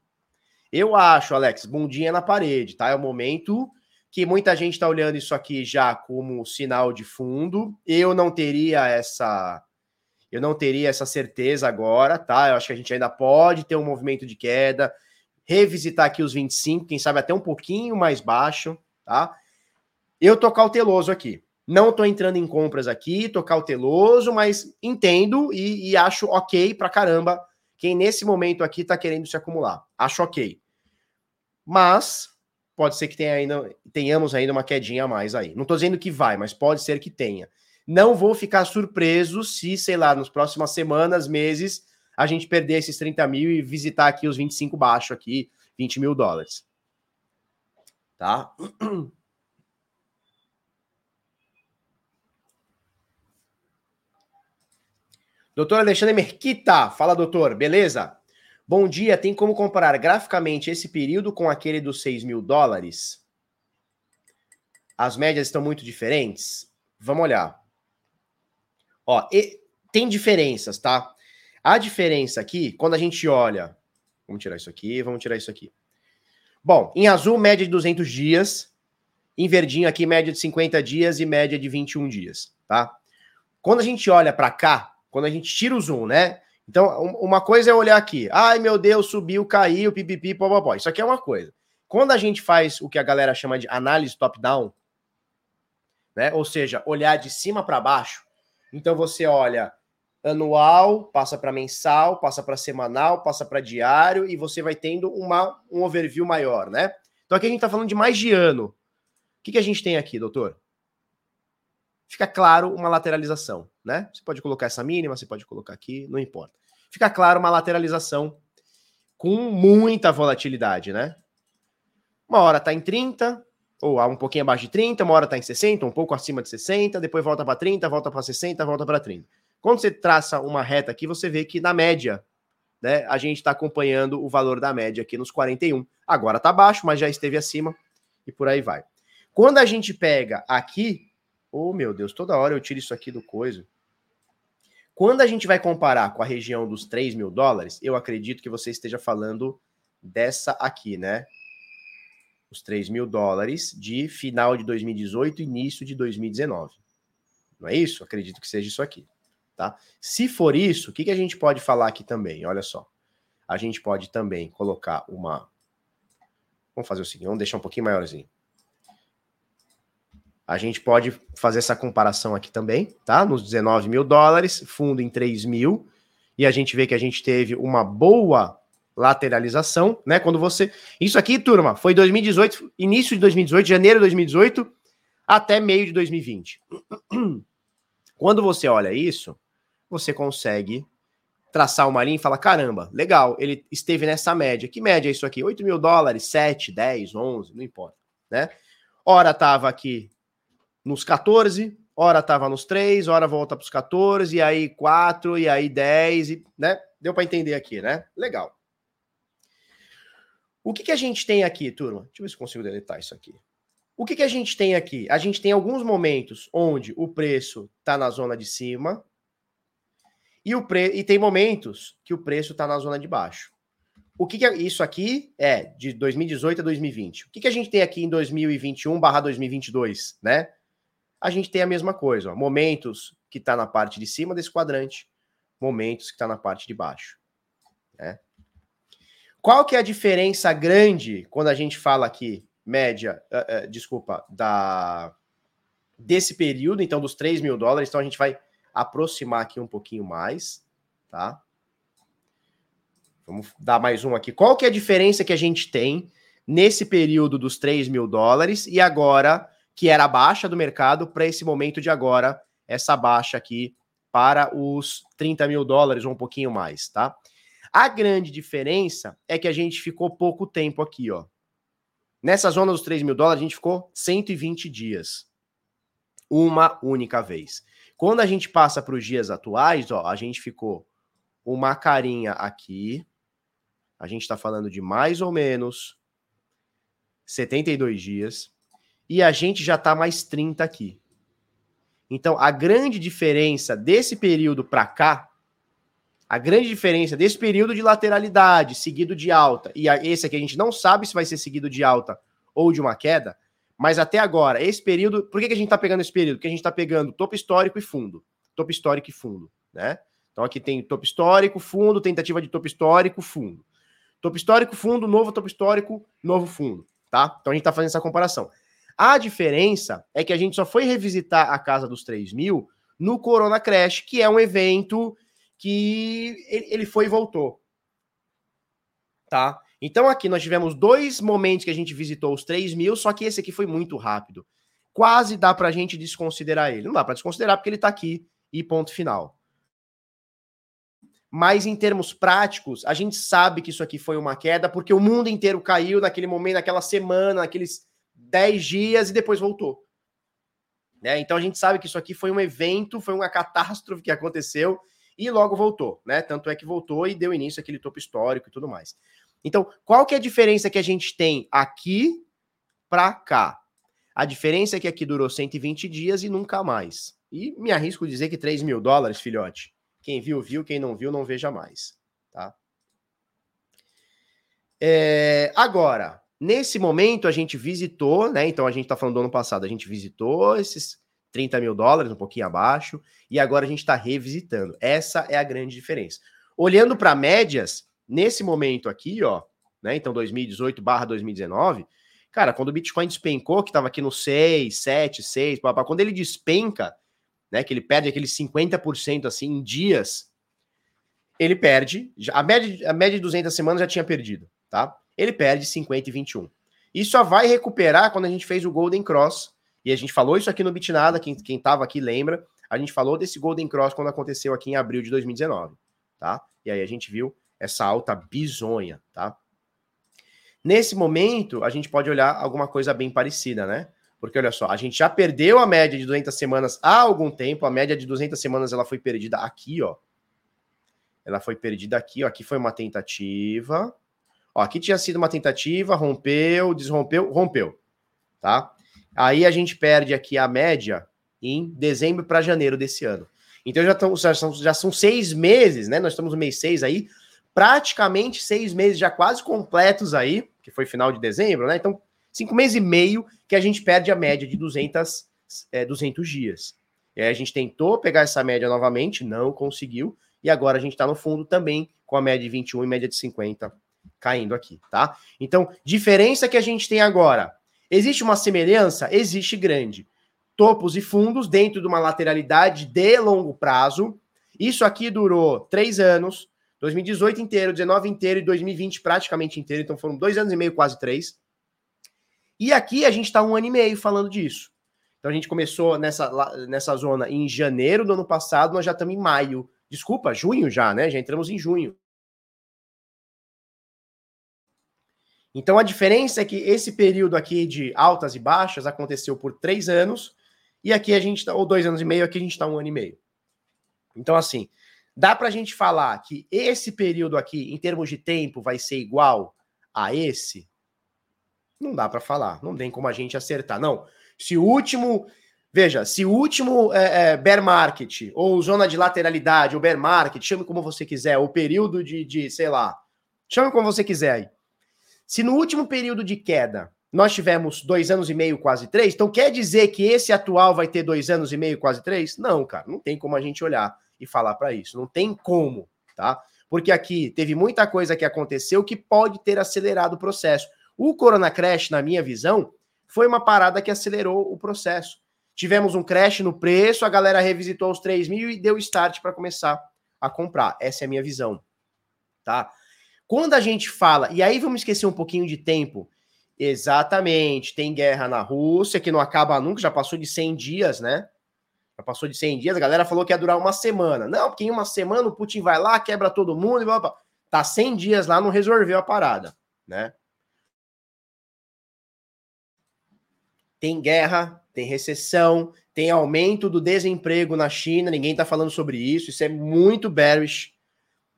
Eu acho, Alex, bundinha na parede, tá? É o momento que muita gente está olhando isso aqui já como sinal de fundo. Eu não teria essa eu não teria essa certeza agora, tá? Eu acho que a gente ainda pode ter um movimento de queda, revisitar aqui os 25, quem sabe até um pouquinho mais baixo, tá? Eu tô cauteloso aqui. Não estou entrando em compras aqui, tô cauteloso, mas entendo e, e, acho ok pra caramba quem nesse momento aqui está querendo se acumular. Acho ok. Mas pode ser que tenha ainda, tenhamos ainda uma quedinha a mais aí. Não estou dizendo que vai, mas pode ser que tenha. Não vou ficar surpreso se, sei lá, nas próximas semanas, meses, a gente perder esses 30 mil e visitar aqui os 25 baixo aqui, 20 mil dólares. Tá? Doutor Alexandre Merquita, fala doutor, beleza? Bom dia, tem como comparar graficamente esse período com aquele dos 6 mil dólares? As médias estão muito diferentes? Vamos olhar. Ó, tem diferenças, tá? A diferença aqui, quando a gente olha... Vamos tirar isso aqui, vamos tirar isso aqui. Bom, em azul, média de 200 dias. Em verdinho aqui, média de 50 dias e média de 21 dias, tá? Quando a gente olha para cá, quando a gente tira o zoom, né? Então, uma coisa é olhar aqui. Ai, meu Deus, subiu, caiu, pipipi, popopó. Isso aqui é uma coisa. Quando a gente faz o que a galera chama de análise top-down, né? Ou seja, olhar de cima para baixo. Então você olha anual, passa para mensal, passa para semanal, passa para diário e você vai tendo uma, um overview maior, né? Então aqui a gente está falando de mais de ano. O que, que a gente tem aqui, doutor? fica claro uma lateralização, né? Você pode colocar essa mínima, você pode colocar aqui, não importa. Fica claro uma lateralização com muita volatilidade, né? Uma hora tá em 30, ou um pouquinho abaixo de 30, uma hora tá em 60, um pouco acima de 60, depois volta para 30, volta para 60, volta para 30. Quando você traça uma reta aqui, você vê que na média, né, a gente está acompanhando o valor da média aqui nos 41. Agora tá baixo, mas já esteve acima e por aí vai. Quando a gente pega aqui Oh, meu Deus, toda hora eu tiro isso aqui do coisa. Quando a gente vai comparar com a região dos 3 mil dólares, eu acredito que você esteja falando dessa aqui, né? Os 3 mil dólares de final de 2018, início de 2019. Não é isso? Acredito que seja isso aqui. Tá? Se for isso, o que, que a gente pode falar aqui também? Olha só. A gente pode também colocar uma. Vamos fazer o seguinte, vamos deixar um pouquinho maiorzinho. A gente pode fazer essa comparação aqui também, tá? Nos 19 mil dólares, fundo em 3 mil, e a gente vê que a gente teve uma boa lateralização, né? Quando você. Isso aqui, turma, foi 2018, início de 2018, janeiro de 2018, até meio de 2020. Quando você olha isso, você consegue traçar uma linha e falar: caramba, legal, ele esteve nessa média. Que média é isso aqui? 8 mil dólares, 7, 10, 11, não importa, né? Ora estava aqui nos 14, hora tava nos 3, hora volta para os 14, e aí 4, e aí 10, e, né? Deu para entender aqui, né? Legal. O que, que a gente tem aqui, turma? Deixa eu ver se consigo deletar isso aqui. O que, que a gente tem aqui? A gente tem alguns momentos onde o preço está na zona de cima e, o pre... e tem momentos que o preço está na zona de baixo. O que, que é... isso aqui é de 2018 a 2020? O que, que a gente tem aqui em 2021 barra 2022, né? A gente tem a mesma coisa. Ó, momentos que está na parte de cima desse quadrante, momentos que está na parte de baixo. Né? Qual que é a diferença grande quando a gente fala aqui, média, uh, uh, desculpa, da desse período, então dos 3 mil dólares, então a gente vai aproximar aqui um pouquinho mais, tá? Vamos dar mais um aqui. Qual que é a diferença que a gente tem nesse período dos 3 mil dólares e agora que era a baixa do mercado, para esse momento de agora, essa baixa aqui para os 30 mil dólares ou um pouquinho mais, tá? A grande diferença é que a gente ficou pouco tempo aqui, ó. Nessa zona dos 3 mil dólares, a gente ficou 120 dias. Uma única vez. Quando a gente passa para os dias atuais, ó, a gente ficou uma carinha aqui. A gente está falando de mais ou menos 72 dias e a gente já está mais 30 aqui. Então, a grande diferença desse período para cá, a grande diferença desse período de lateralidade seguido de alta, e esse aqui a gente não sabe se vai ser seguido de alta ou de uma queda, mas até agora, esse período, por que, que a gente está pegando esse período? Porque a gente está pegando topo histórico e fundo. Topo histórico e fundo, né? Então aqui tem topo histórico, fundo, tentativa de topo histórico, fundo. Topo histórico, fundo, novo topo histórico, novo fundo, tá? Então a gente está fazendo essa comparação. A diferença é que a gente só foi revisitar a casa dos 3 mil no Corona Crash, que é um evento que ele foi e voltou. Tá? Então aqui nós tivemos dois momentos que a gente visitou os 3 mil, só que esse aqui foi muito rápido. Quase dá para a gente desconsiderar ele. Não dá para desconsiderar porque ele está aqui e ponto final. Mas em termos práticos, a gente sabe que isso aqui foi uma queda porque o mundo inteiro caiu naquele momento, naquela semana, naqueles 10 dias e depois voltou. Né? Então a gente sabe que isso aqui foi um evento, foi uma catástrofe que aconteceu e logo voltou, né? Tanto é que voltou e deu início àquele topo histórico e tudo mais. Então, qual que é a diferença que a gente tem aqui para cá? A diferença é que aqui durou 120 dias e nunca mais. E me arrisco dizer que 3 mil dólares, filhote. Quem viu, viu. Quem não viu, não veja mais. Tá? É, agora, Nesse momento, a gente visitou, né? Então, a gente está falando do ano passado, a gente visitou esses 30 mil dólares, um pouquinho abaixo, e agora a gente está revisitando. Essa é a grande diferença. Olhando para médias, nesse momento aqui, ó, né? Então, 2018 barra 2019, cara, quando o Bitcoin despencou, que estava aqui no 6, 7, 6, blá, blá, quando ele despenca, né? Que ele perde aqueles 50% assim em dias, ele perde. A média, a média de 200 semanas já tinha perdido, tá? Ele perde 50 e 21. E só vai recuperar quando a gente fez o Golden Cross. E a gente falou isso aqui no Bitnada, quem, quem tava aqui lembra. A gente falou desse Golden Cross quando aconteceu aqui em abril de 2019, tá? E aí a gente viu essa alta bizonha, tá? Nesse momento, a gente pode olhar alguma coisa bem parecida, né? Porque olha só, a gente já perdeu a média de 200 semanas há algum tempo. A média de 200 semanas ela foi perdida aqui, ó. Ela foi perdida aqui, ó. Aqui foi uma tentativa. Ó, aqui tinha sido uma tentativa, rompeu, desrompeu, rompeu, tá? Aí a gente perde aqui a média em dezembro para janeiro desse ano. Então já, tão, já, são, já são seis meses, né? Nós estamos no mês seis aí, praticamente seis meses já quase completos aí, que foi final de dezembro, né? Então, cinco meses e meio que a gente perde a média de 200, é, 200 dias. E aí a gente tentou pegar essa média novamente, não conseguiu, e agora a gente está no fundo também com a média de 21 e média de 50 caindo aqui, tá? Então, diferença que a gente tem agora. Existe uma semelhança? Existe grande. Topos e fundos dentro de uma lateralidade de longo prazo. Isso aqui durou três anos, 2018 inteiro, 19 inteiro e 2020 praticamente inteiro. Então foram dois anos e meio, quase três. E aqui a gente está um ano e meio falando disso. Então a gente começou nessa, nessa zona em janeiro do ano passado, nós já estamos em maio. Desculpa, junho já, né? Já entramos em junho. Então a diferença é que esse período aqui de altas e baixas aconteceu por três anos, e aqui a gente está, ou dois anos e meio, aqui a gente está um ano e meio. Então, assim, dá para a gente falar que esse período aqui, em termos de tempo, vai ser igual a esse? Não dá para falar, não tem como a gente acertar. Não, se o último, veja, se o último é, é, bear market, ou zona de lateralidade, ou bear market, chame como você quiser, ou período de, de sei lá, chame como você quiser aí. Se no último período de queda nós tivemos dois anos e meio, quase três, então quer dizer que esse atual vai ter dois anos e meio, quase três? Não, cara, não tem como a gente olhar e falar para isso. Não tem como, tá? Porque aqui teve muita coisa que aconteceu que pode ter acelerado o processo. O Corona Crash, na minha visão, foi uma parada que acelerou o processo. Tivemos um crash no preço, a galera revisitou os 3 mil e deu start para começar a comprar. Essa é a minha visão, tá? Quando a gente fala, e aí vamos esquecer um pouquinho de tempo, exatamente, tem guerra na Rússia, que não acaba nunca, já passou de 100 dias, né? Já passou de 100 dias, a galera falou que ia durar uma semana. Não, porque em uma semana o Putin vai lá, quebra todo mundo e blá, blá. Tá 100 dias lá, não resolveu a parada, né? tem guerra, tem recessão, tem aumento do desemprego na China, ninguém está falando sobre isso, isso é muito bearish.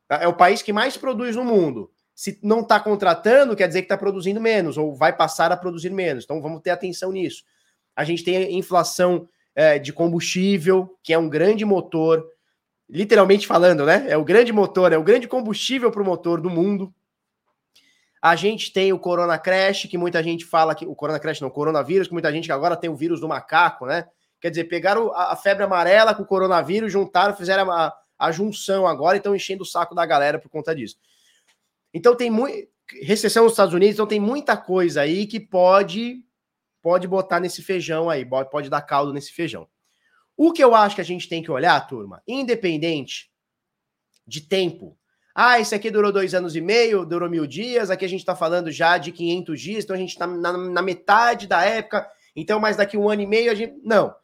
Tá? É o país que mais produz no mundo. Se não está contratando, quer dizer que está produzindo menos, ou vai passar a produzir menos. Então vamos ter atenção nisso. A gente tem a inflação é, de combustível, que é um grande motor, literalmente falando, né? É o grande motor, é o grande combustível para o motor do mundo. A gente tem o Corona Crash, que muita gente fala que. O Corona Crash não, o coronavírus, que muita gente que agora tem o vírus do macaco, né? Quer dizer, pegaram a, febre amarela com o coronavírus, juntaram, fizeram a, a junção agora e estão enchendo o saco da galera por conta disso. Então tem muito. Recessão nos Estados Unidos, então tem muita coisa aí que pode pode botar nesse feijão aí, pode dar caldo nesse feijão. O que eu acho que a gente tem que olhar, turma, independente de tempo, ah, esse aqui durou dois anos e meio, durou mil dias. Aqui a gente está falando já de 500 dias, então a gente está na, na, metade da época. Então, mais daqui um ano e meio a gente. Não.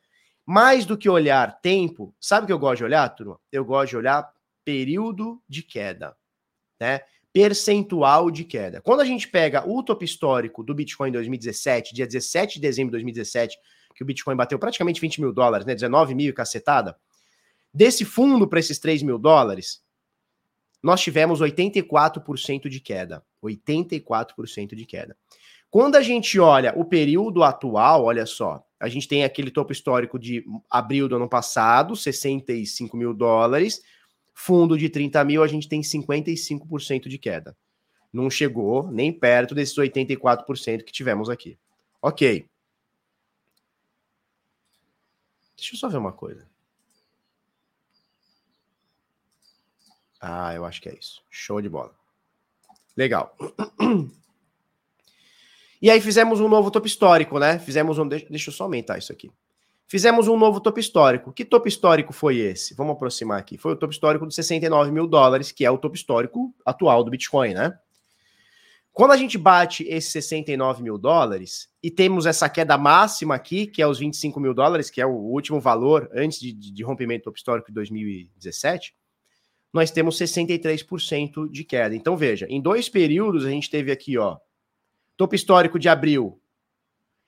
Mais do que olhar tempo, sabe o que eu gosto de olhar, turma? Eu gosto de olhar período de queda, né? Percentual de queda. Quando a gente pega o topo histórico do Bitcoin em 2017, dia 17 de dezembro de 2017, que o Bitcoin bateu praticamente 20 mil dólares, né? 19 mil e cacetada. Desse fundo para esses 3 mil dólares, nós tivemos 84% de queda. 84% de queda. Quando a gente olha o período atual, olha só, a gente tem aquele topo histórico de abril do ano passado, 65 mil dólares, fundo de 30 mil, a gente tem 55% de queda. Não chegou nem perto desses 84% que tivemos aqui. Ok. Deixa eu só ver uma coisa. Ah, eu acho que é isso. Show de bola. Legal. E aí fizemos um novo topo histórico, né? Fizemos um. Deixa eu só aumentar isso aqui. Fizemos um novo topo histórico. Que topo histórico foi esse? Vamos aproximar aqui. Foi o topo histórico de 69 mil dólares, que é o topo histórico atual do Bitcoin, né? Quando a gente bate esses 69 mil dólares e temos essa queda máxima aqui, que é os 25 mil dólares, que é o último valor antes de, de rompimento do topo histórico de 2017, nós temos 63% de queda. Então, veja, em dois períodos a gente teve aqui, ó, topo histórico de abril.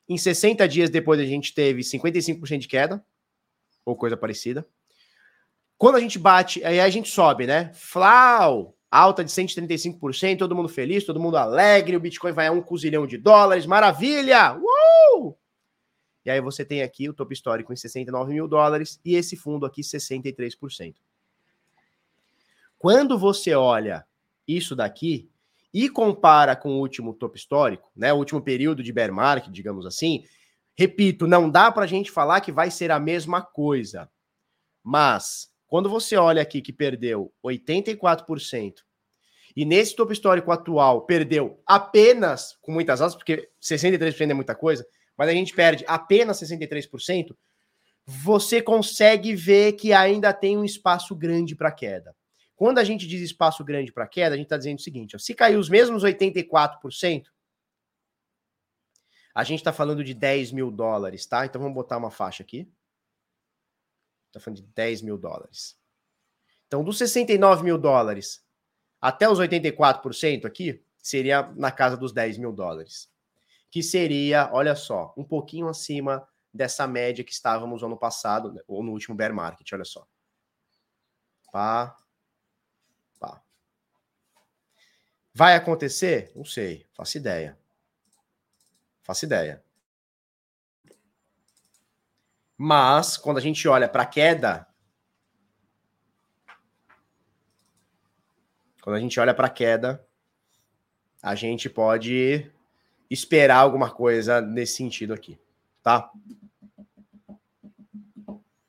Em 60 dias depois a gente teve 55% de queda, ou coisa parecida. Quando a gente bate, aí a gente sobe, né? Flau, alta de 135%, todo mundo feliz, todo mundo alegre, o Bitcoin vai a um cozilhão de dólares, maravilha! Uh! E aí você tem aqui o topo histórico em 69 mil dólares e esse fundo aqui 63%. Quando você olha isso daqui e compara com o último topo histórico, né, o último período de bear market, digamos assim, repito, não dá para a gente falar que vai ser a mesma coisa. Mas quando você olha aqui que perdeu 84% e nesse topo histórico atual perdeu apenas, com muitas asas, porque 63% é muita coisa, mas a gente perde apenas 63%, você consegue ver que ainda tem um espaço grande para queda. Quando a gente diz espaço grande para queda, a gente está dizendo o seguinte: ó, se cair os mesmos 84%, a gente está falando de 10 mil dólares, tá? Então vamos botar uma faixa aqui. Está falando de 10 mil dólares. Então, dos 69 mil dólares até os 84% aqui, seria na casa dos 10 mil dólares que seria, olha só, um pouquinho acima dessa média que estávamos no ano passado, né, ou no último bear market, olha só. Pá. Vai acontecer? Não sei, faço ideia. Faço ideia. Mas, quando a gente olha para a queda, quando a gente olha para a queda, a gente pode esperar alguma coisa nesse sentido aqui, tá?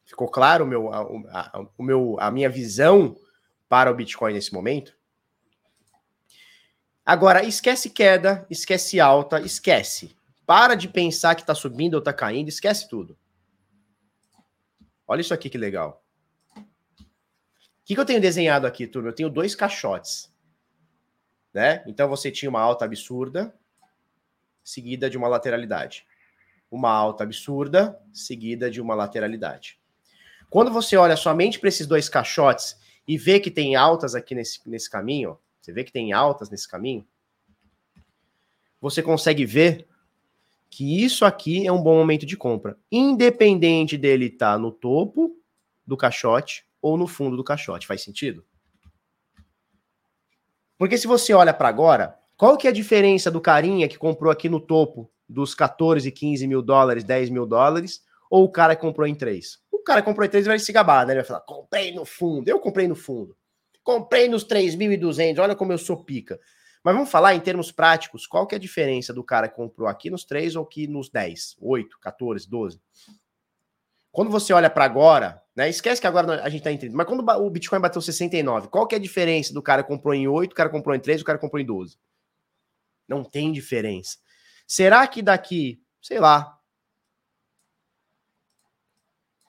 Ficou claro o meu, a, a, o meu, a minha visão para o Bitcoin nesse momento? Agora, esquece queda, esquece alta, esquece. Para de pensar que está subindo ou está caindo, esquece tudo. Olha isso aqui que legal. O que, que eu tenho desenhado aqui, turma? Eu tenho dois caixotes. Né? Então você tinha uma alta absurda, seguida de uma lateralidade. Uma alta absurda, seguida de uma lateralidade. Quando você olha somente para esses dois caixotes e vê que tem altas aqui nesse, nesse caminho, você vê que tem altas nesse caminho, você consegue ver que isso aqui é um bom momento de compra, independente dele estar tá no topo do caixote ou no fundo do caixote. Faz sentido? Porque se você olha para agora, qual que é a diferença do carinha que comprou aqui no topo dos 14, 15 mil dólares, 10 mil dólares, ou o cara que comprou em 3? O cara que comprou em 3 vai se gabar, né? Ele vai falar, comprei no fundo, eu comprei no fundo. Comprei nos 3.200, olha como eu sou pica. Mas vamos falar em termos práticos, qual que é a diferença do cara que comprou aqui nos 3 ou aqui nos 10, 8, 14, 12? Quando você olha para agora, né? Esquece que agora a gente está em mas quando o Bitcoin bateu 69, qual que é a diferença do cara que comprou em 8, o cara comprou em 3, o cara comprou em 12? Não tem diferença. Será que daqui, sei lá,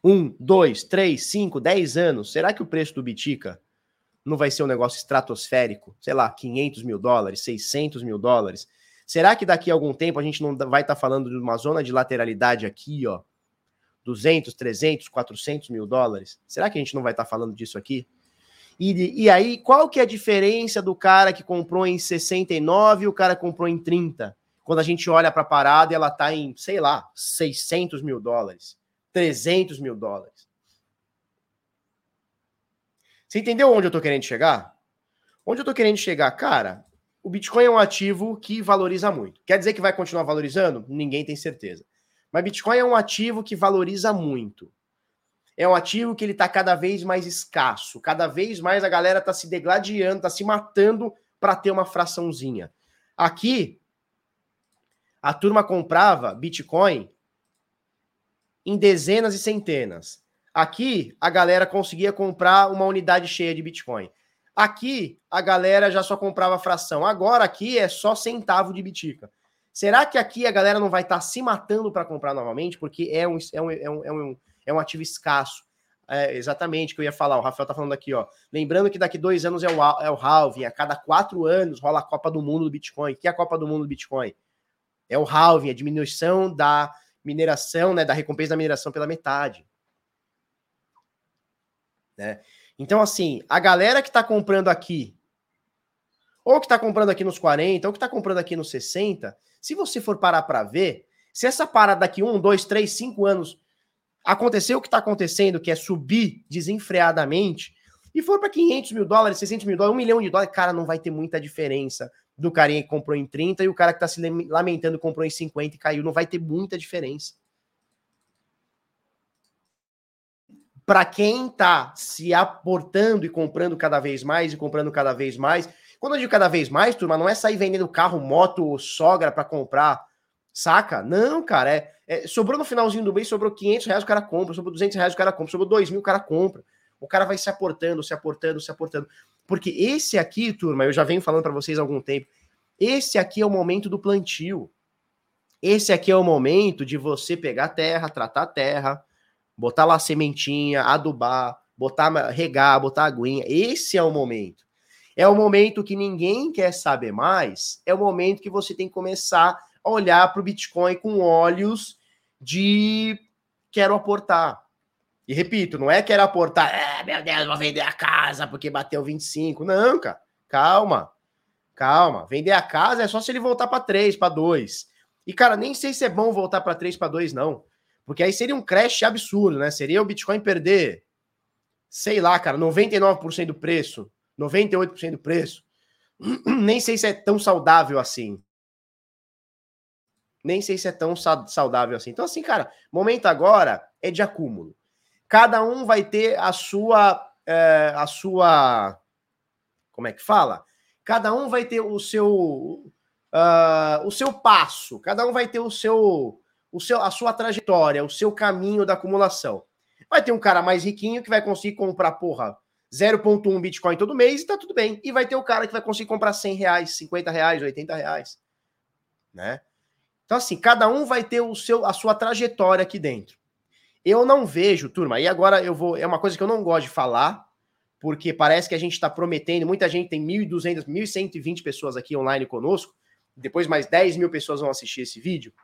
um, dois, três, cinco, dez anos, será que o preço do Bitica não vai ser um negócio estratosférico? Sei lá, 500 mil dólares, 600 mil dólares? Será que daqui a algum tempo a gente não vai estar tá falando de uma zona de lateralidade aqui, ó? 200, 300, 400 mil dólares? Será que a gente não vai estar tá falando disso aqui? E, e aí, qual que é a diferença do cara que comprou em 69 e o cara comprou em 30? Quando a gente olha para a parada, ela está em, sei lá, 600 mil dólares, 300 mil dólares. Você entendeu onde eu estou querendo chegar? Onde eu estou querendo chegar? Cara, o Bitcoin é um ativo que valoriza muito. Quer dizer que vai continuar valorizando? Ninguém tem certeza. Mas Bitcoin é um ativo que valoriza muito é um ativo que ele está cada vez mais escasso, cada vez mais a galera está se degladiando, está se matando para ter uma fraçãozinha. Aqui, a turma comprava Bitcoin em dezenas e centenas. Aqui, a galera conseguia comprar uma unidade cheia de Bitcoin. Aqui, a galera já só comprava fração. Agora, aqui é só centavo de Bitica. Será que aqui a galera não vai estar tá se matando para comprar novamente? Porque é um, é um, é um, é um é um ativo escasso. É, exatamente que eu ia falar. O Rafael tá falando aqui, ó. Lembrando que daqui dois anos é o, é o halving. A cada quatro anos rola a Copa do Mundo do Bitcoin. O que é a Copa do Mundo do Bitcoin? É o halving, a diminuição da mineração, né? Da recompensa da mineração pela metade. Né? Então, assim, a galera que tá comprando aqui, ou que tá comprando aqui nos 40, ou que tá comprando aqui nos 60, se você for parar para ver, se essa parada daqui um, dois, três, cinco anos aconteceu o que está acontecendo, que é subir desenfreadamente, e for para 500 mil dólares, 600 mil dólares, 1 milhão de dólares, cara, não vai ter muita diferença do carinha que comprou em 30 e o cara que está se lamentando comprou em 50 e caiu. Não vai ter muita diferença. Para quem está se aportando e comprando cada vez mais e comprando cada vez mais. Quando eu digo cada vez mais, turma, não é sair vendendo carro, moto, sogra para comprar, saca? Não, cara, é, é, sobrou no finalzinho do mês, sobrou 500 reais, o cara compra, sobrou 200 reais, o cara compra, sobrou 2 mil, o cara compra. O cara vai se aportando, se aportando, se aportando. Porque esse aqui, turma, eu já venho falando para vocês há algum tempo, esse aqui é o momento do plantio. Esse aqui é o momento de você pegar terra, tratar terra, botar lá sementinha, adubar, botar regar, botar aguinha. Esse é o momento. É o momento que ninguém quer saber mais. É o momento que você tem que começar a olhar para o Bitcoin com olhos de quero aportar. E repito, não é quero aportar, é, meu Deus, vou vender a casa porque bateu 25. Não, cara, calma. Calma. Vender a casa é só se ele voltar para 3, para 2. E, cara, nem sei se é bom voltar para 3 para 2, não. Porque aí seria um crash absurdo, né? Seria o Bitcoin perder, sei lá, cara, 99% do preço, 98% do preço. Nem sei se é tão saudável assim. Nem sei se é tão saudável assim. Então, assim, cara, momento agora é de acúmulo. Cada um vai ter a sua. É, a sua. Como é que fala? Cada um vai ter o seu. Uh, o seu passo. Cada um vai ter o seu o seu, a sua trajetória, o seu caminho da acumulação. Vai ter um cara mais riquinho que vai conseguir comprar, porra, 0,1 Bitcoin todo mês e tá tudo bem. E vai ter o cara que vai conseguir comprar 100 reais, 50 reais, 80 reais. Né? Então, assim, cada um vai ter o seu, a sua trajetória aqui dentro. Eu não vejo, turma, e agora eu vou. É uma coisa que eu não gosto de falar, porque parece que a gente está prometendo. Muita gente tem 1.200, 1.120 pessoas aqui online conosco. Depois mais 10 mil pessoas vão assistir esse vídeo.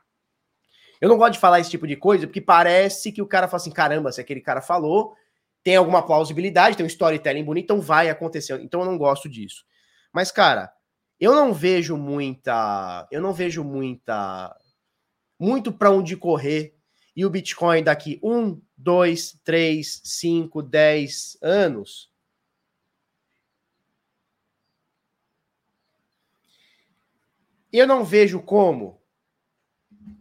Eu não gosto de falar esse tipo de coisa, porque parece que o cara fala assim: caramba, se aquele cara falou, tem alguma plausibilidade, tem um storytelling bonito, então vai acontecer. Então eu não gosto disso. Mas, cara, eu não vejo muita. Eu não vejo muita. Muito para onde correr. E o Bitcoin daqui um, dois, três, cinco, dez anos. Eu não vejo como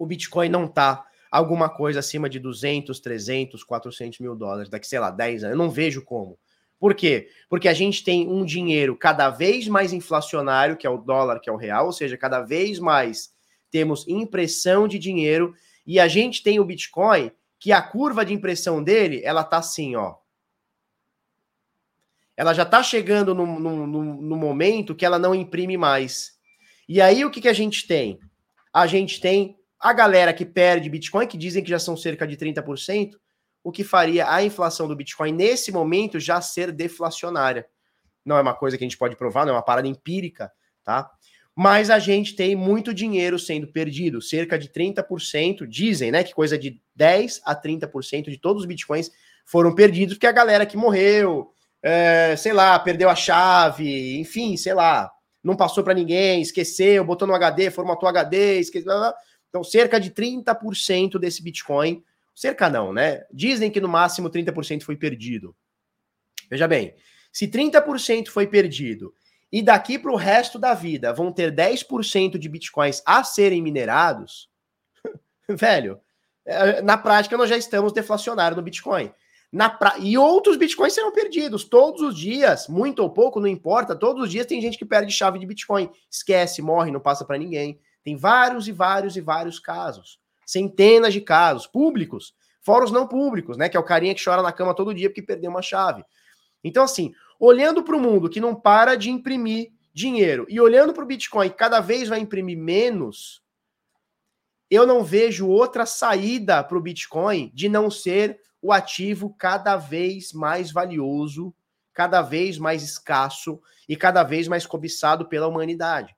o Bitcoin não tá alguma coisa acima de 200, 300, 400 mil dólares daqui, sei lá, 10 anos. Eu não vejo como. Por quê? Porque a gente tem um dinheiro cada vez mais inflacionário, que é o dólar, que é o real, ou seja, cada vez mais temos impressão de dinheiro e a gente tem o Bitcoin que a curva de impressão dele, ela tá assim, ó. Ela já tá chegando no, no, no, no momento que ela não imprime mais. E aí o que, que a gente tem? A gente tem a galera que perde Bitcoin, que dizem que já são cerca de 30%, o que faria a inflação do Bitcoin nesse momento já ser deflacionária. Não é uma coisa que a gente pode provar, não é uma parada empírica, tá? Mas a gente tem muito dinheiro sendo perdido, cerca de 30%, dizem, né, que coisa de 10 a 30% de todos os bitcoins foram perdidos, porque a galera que morreu, é, sei lá, perdeu a chave, enfim, sei lá, não passou para ninguém, esqueceu, botou no HD, formatou HD, esqueceu, então, cerca de 30% desse Bitcoin, cerca não, né? Dizem que no máximo 30% foi perdido. Veja bem, se 30% foi perdido e daqui para o resto da vida vão ter 10% de Bitcoins a serem minerados, velho, é, na prática nós já estamos deflacionários no Bitcoin. Pra... E outros bitcoins serão perdidos todos os dias, muito ou pouco, não importa. Todos os dias tem gente que perde chave de bitcoin, esquece, morre, não passa para ninguém. Tem vários e vários e vários casos. Centenas de casos públicos, fora os não públicos, né? Que é o carinha que chora na cama todo dia porque perdeu uma chave. Então, assim, olhando para o mundo que não para de imprimir dinheiro e olhando para o Bitcoin que cada vez vai imprimir menos, eu não vejo outra saída para o Bitcoin de não ser o ativo cada vez mais valioso, cada vez mais escasso e cada vez mais cobiçado pela humanidade.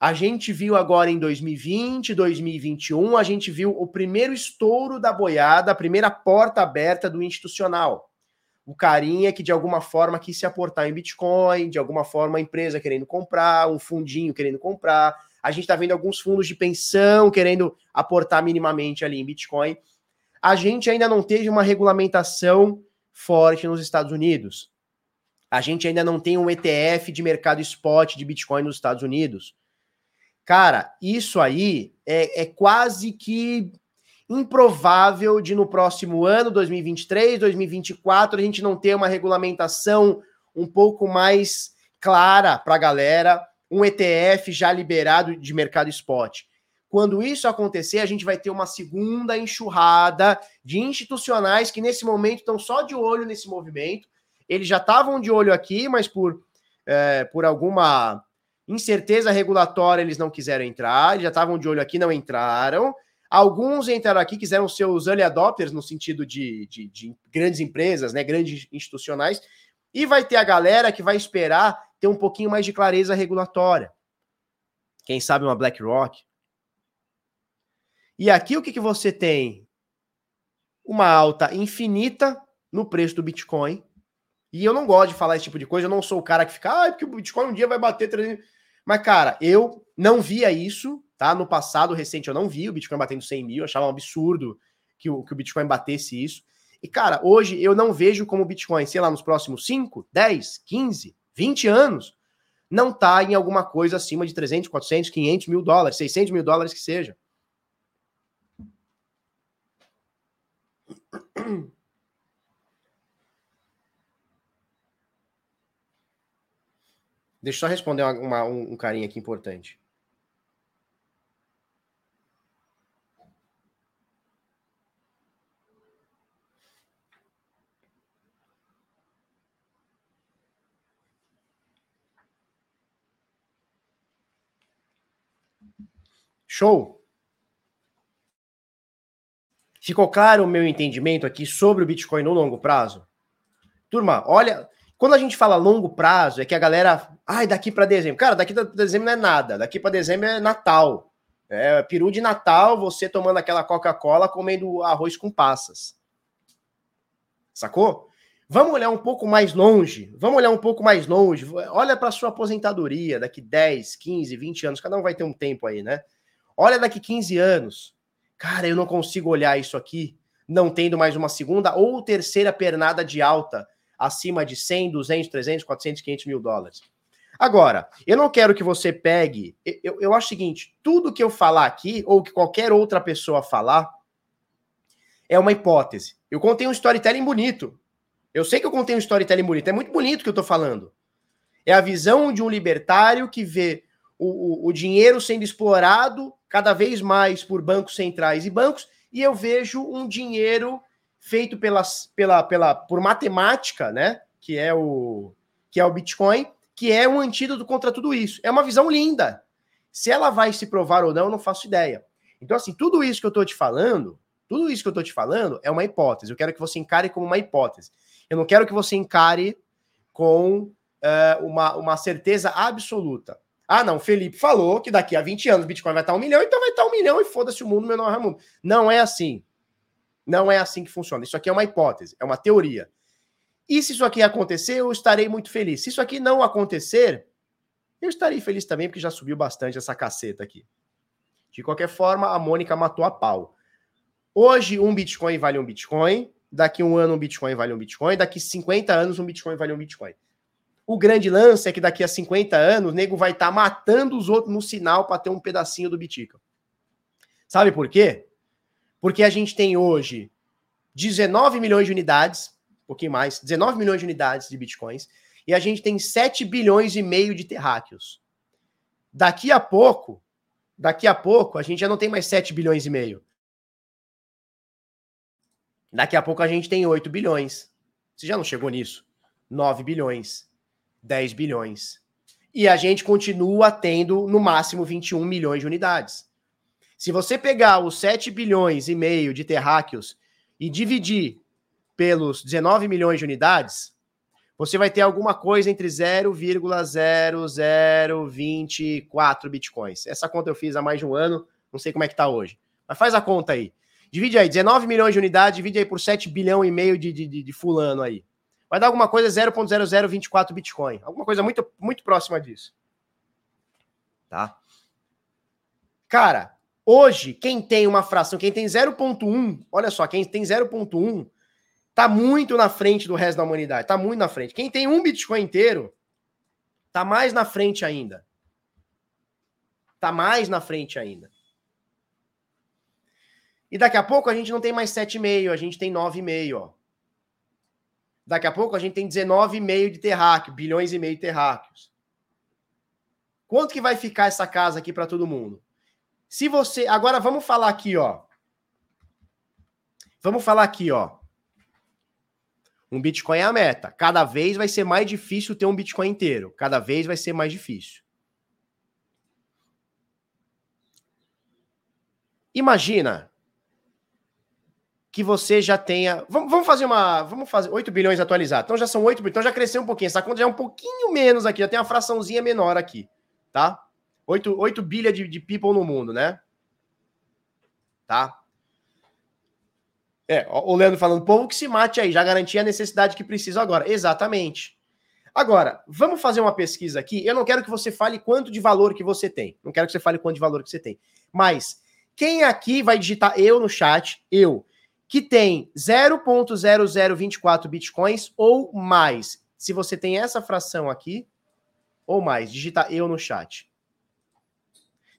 A gente viu agora em 2020, 2021, a gente viu o primeiro estouro da boiada, a primeira porta aberta do institucional. O carinha que de alguma forma quis se aportar em Bitcoin, de alguma forma a empresa querendo comprar, um fundinho querendo comprar. A gente está vendo alguns fundos de pensão querendo aportar minimamente ali em Bitcoin. A gente ainda não teve uma regulamentação forte nos Estados Unidos. A gente ainda não tem um ETF de mercado spot de Bitcoin nos Estados Unidos. Cara, isso aí é, é quase que improvável de no próximo ano, 2023, 2024, a gente não ter uma regulamentação um pouco mais clara para a galera, um ETF já liberado de mercado spot. Quando isso acontecer, a gente vai ter uma segunda enxurrada de institucionais que nesse momento estão só de olho nesse movimento. Eles já estavam de olho aqui, mas por, é, por alguma incerteza regulatória eles não quiseram entrar. Eles já estavam de olho aqui, não entraram. Alguns entraram aqui, quiseram ser os early adopters no sentido de, de, de grandes empresas, né, grandes institucionais. E vai ter a galera que vai esperar ter um pouquinho mais de clareza regulatória. Quem sabe uma BlackRock, e aqui o que, que você tem? Uma alta infinita no preço do Bitcoin. E eu não gosto de falar esse tipo de coisa, eu não sou o cara que fica, ah, porque o Bitcoin um dia vai bater 300. Mas, cara, eu não via isso, tá? No passado recente eu não vi o Bitcoin batendo 100 mil, achava um absurdo que o, que o Bitcoin batesse isso. E, cara, hoje eu não vejo como o Bitcoin, sei lá, nos próximos 5, 10, 15, 20 anos, não tá em alguma coisa acima de 300, 400, 500 mil dólares, 600 mil dólares que seja. Deixa eu só responder uma, uma, um, um carinha aqui importante. Show! Ficou claro o meu entendimento aqui sobre o Bitcoin no longo prazo? Turma, olha, quando a gente fala longo prazo, é que a galera, ai, daqui para dezembro. Cara, daqui para dezembro não é nada. Daqui para dezembro é Natal. É peru de Natal, você tomando aquela Coca-Cola, comendo arroz com passas. Sacou? Vamos olhar um pouco mais longe. Vamos olhar um pouco mais longe. Olha para sua aposentadoria daqui 10, 15, 20 anos. Cada um vai ter um tempo aí, né? Olha daqui 15 anos. Cara, eu não consigo olhar isso aqui não tendo mais uma segunda ou terceira pernada de alta acima de 100, 200, 300, 400, 500 mil dólares. Agora, eu não quero que você pegue. Eu, eu acho o seguinte: tudo que eu falar aqui, ou que qualquer outra pessoa falar, é uma hipótese. Eu contei um storytelling bonito. Eu sei que eu contei um storytelling bonito. É muito bonito o que eu tô falando. É a visão de um libertário que vê o, o, o dinheiro sendo explorado cada vez mais por bancos centrais e bancos, e eu vejo um dinheiro feito pelas, pela, pela, por matemática, né? Que é o que é o Bitcoin, que é um antídoto contra tudo isso. É uma visão linda. Se ela vai se provar ou não, eu não faço ideia. Então, assim, tudo isso que eu estou te falando, tudo isso que eu estou te falando é uma hipótese. Eu quero que você encare como uma hipótese. Eu não quero que você encare com uh, uma, uma certeza absoluta. Ah, não, Felipe falou que daqui a 20 anos o Bitcoin vai estar um milhão, então vai estar um milhão e foda-se o mundo, meu nome é mundo. Não é assim. Não é assim que funciona. Isso aqui é uma hipótese, é uma teoria. E se isso aqui acontecer, eu estarei muito feliz. Se isso aqui não acontecer, eu estarei feliz também, porque já subiu bastante essa caceta aqui. De qualquer forma, a Mônica matou a pau. Hoje, um Bitcoin vale um Bitcoin. Daqui um ano, um Bitcoin vale um Bitcoin. Daqui 50 anos, um Bitcoin vale um Bitcoin. O grande lance é que daqui a 50 anos o nego vai estar tá matando os outros no sinal para ter um pedacinho do Bitica. Sabe por quê? Porque a gente tem hoje 19 milhões de unidades, um pouquinho mais, 19 milhões de unidades de bitcoins, e a gente tem 7 bilhões e meio de terráqueos. Daqui a pouco, daqui a pouco, a gente já não tem mais 7 bilhões e meio. Daqui a pouco a gente tem 8 bilhões. Você já não chegou nisso? 9 bilhões. 10 bilhões. E a gente continua tendo no máximo 21 milhões de unidades. Se você pegar os 7 bilhões e meio de terráqueos e dividir pelos 19 milhões de unidades, você vai ter alguma coisa entre 0,0024 bitcoins. Essa conta eu fiz há mais de um ano, não sei como é que tá hoje. Mas faz a conta aí. Divide aí, 19 milhões de unidades, divide aí por 7 bilhão e meio de, de, de fulano aí vai dar alguma coisa 0.0024 Bitcoin. Alguma coisa muito, muito próxima disso. Tá? Cara, hoje, quem tem uma fração, quem tem 0.1, olha só, quem tem 0.1 tá muito na frente do resto da humanidade, tá muito na frente. Quem tem um Bitcoin inteiro tá mais na frente ainda. Tá mais na frente ainda. E daqui a pouco a gente não tem mais 7,5, a gente tem 9,5, ó. Daqui a pouco a gente tem 19,5 de terráqueo, bilhões e meio de terráqueos. Quanto que vai ficar essa casa aqui para todo mundo? Se você, agora vamos falar aqui, ó. Vamos falar aqui, ó. Um Bitcoin é a meta. Cada vez vai ser mais difícil ter um Bitcoin inteiro. Cada vez vai ser mais difícil. Imagina que você já tenha. Vamos, fazer uma. Vamos fazer 8 bilhões atualizados. Então já são 8 bilhões. Então já cresceu um pouquinho. Essa conta já é um pouquinho menos aqui. Já tem uma fraçãozinha menor aqui. Tá? 8, 8 bilhas de, de people no mundo, né? Tá? É, o Leandro falando, povo que se mate aí, já garantia a necessidade que precisa agora. Exatamente. Agora, vamos fazer uma pesquisa aqui. Eu não quero que você fale quanto de valor que você tem. Não quero que você fale quanto de valor que você tem. Mas, quem aqui vai digitar eu no chat, eu, que tem 0.0024 bitcoins ou mais? Se você tem essa fração aqui, ou mais, digita eu no chat.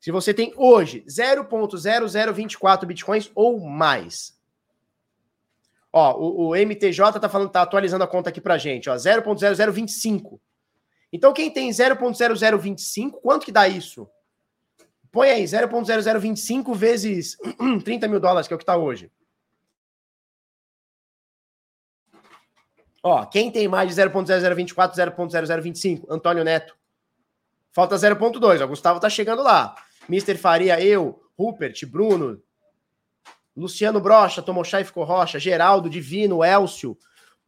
Se você tem hoje 0.0024 bitcoins ou mais, Ó, o, o MTJ tá falando, tá atualizando a conta aqui pra gente, ó, 0.0025. Então, quem tem 0.0025, quanto que dá isso? Põe aí, 0.0025 vezes 30 mil dólares, que é o que tá hoje. Ó, quem tem mais de 0.0024, 0.0025? Antônio Neto. Falta 0.2, o Gustavo tá chegando lá. Mr. Faria, eu, Rupert, Bruno, Luciano Brocha, tomou chá e ficou rocha. Geraldo, Divino, Elcio,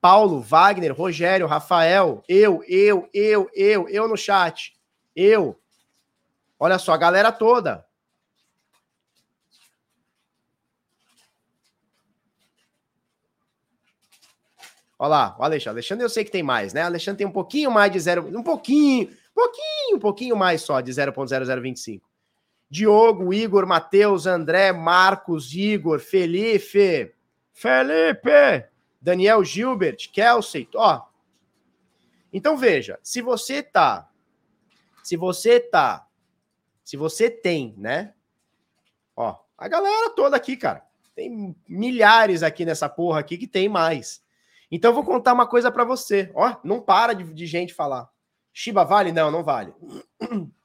Paulo, Wagner, Rogério, Rafael, eu, eu, eu, eu, eu no chat. Eu. Olha só, a galera toda. Olha lá, o Alexandre. Alexandre eu sei que tem mais, né? Alexandre tem um pouquinho mais de zero, um pouquinho, pouquinho, um pouquinho mais só de 0.0025. Diogo, Igor, Matheus, André, Marcos, Igor, Felipe, Felipe, Daniel Gilbert, Kelsey, ó. Então veja, se você tá, se você tá, se você tem, né? Ó, a galera toda aqui, cara. Tem milhares aqui nessa porra aqui que tem mais. Então eu vou contar uma coisa para você. Ó, não para de, de gente falar. Shiba vale? Não, não vale.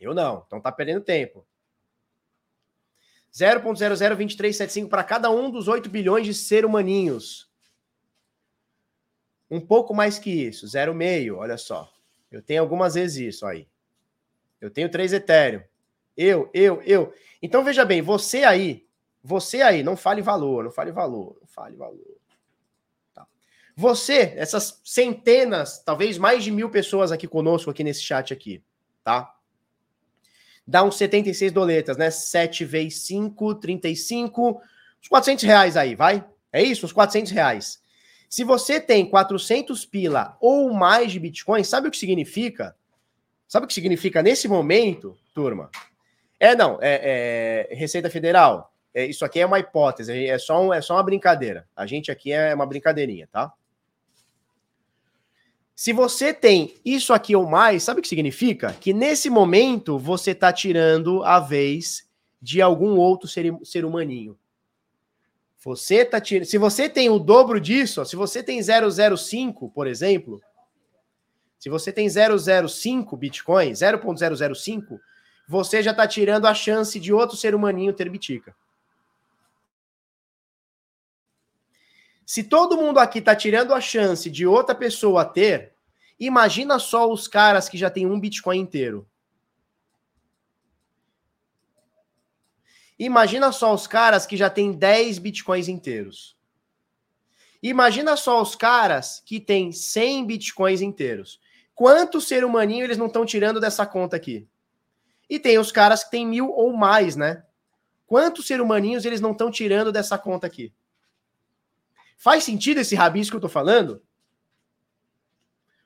Eu não, então tá perdendo tempo. 0.002375 para cada um dos 8 bilhões de ser humaninhos. Um pouco mais que isso, 0,5, olha só. Eu tenho algumas vezes isso aí. Eu tenho 3 Ethereum. Eu, eu, eu. Então veja bem, você aí, você aí, não fale valor, não fale valor, não fale valor. Tá. Você, essas centenas, talvez mais de mil pessoas aqui conosco, aqui nesse chat aqui, tá? Dá uns 76 doletas, né? 7 vezes 5, 35, uns 400 reais aí, vai? É isso? Uns 400 reais. Se você tem 400 pila ou mais de Bitcoin, sabe o que significa? Sabe o que significa nesse momento, turma? É, não, é, é Receita Federal. É, isso aqui é uma hipótese, é só, um, é só uma brincadeira. A gente aqui é uma brincadeirinha, tá? Se você tem isso aqui ou mais, sabe o que significa? Que nesse momento você está tirando a vez de algum outro ser, ser humaninho. Você tá tirando. Se você tem o dobro disso, ó, se você tem 005, por exemplo, se você tem 005 Bitcoin, 0.005, você já está tirando a chance de outro ser humaninho ter Bitica. Se todo mundo aqui tá tirando a chance de outra pessoa ter, imagina só os caras que já tem um Bitcoin inteiro. Imagina só os caras que já tem 10 Bitcoins inteiros. Imagina só os caras que tem 100 Bitcoins inteiros. Quanto ser humaninho eles não estão tirando dessa conta aqui? E tem os caras que tem mil ou mais, né? Quantos ser humaninhos eles não estão tirando dessa conta aqui? Faz sentido esse rabisco que eu tô falando?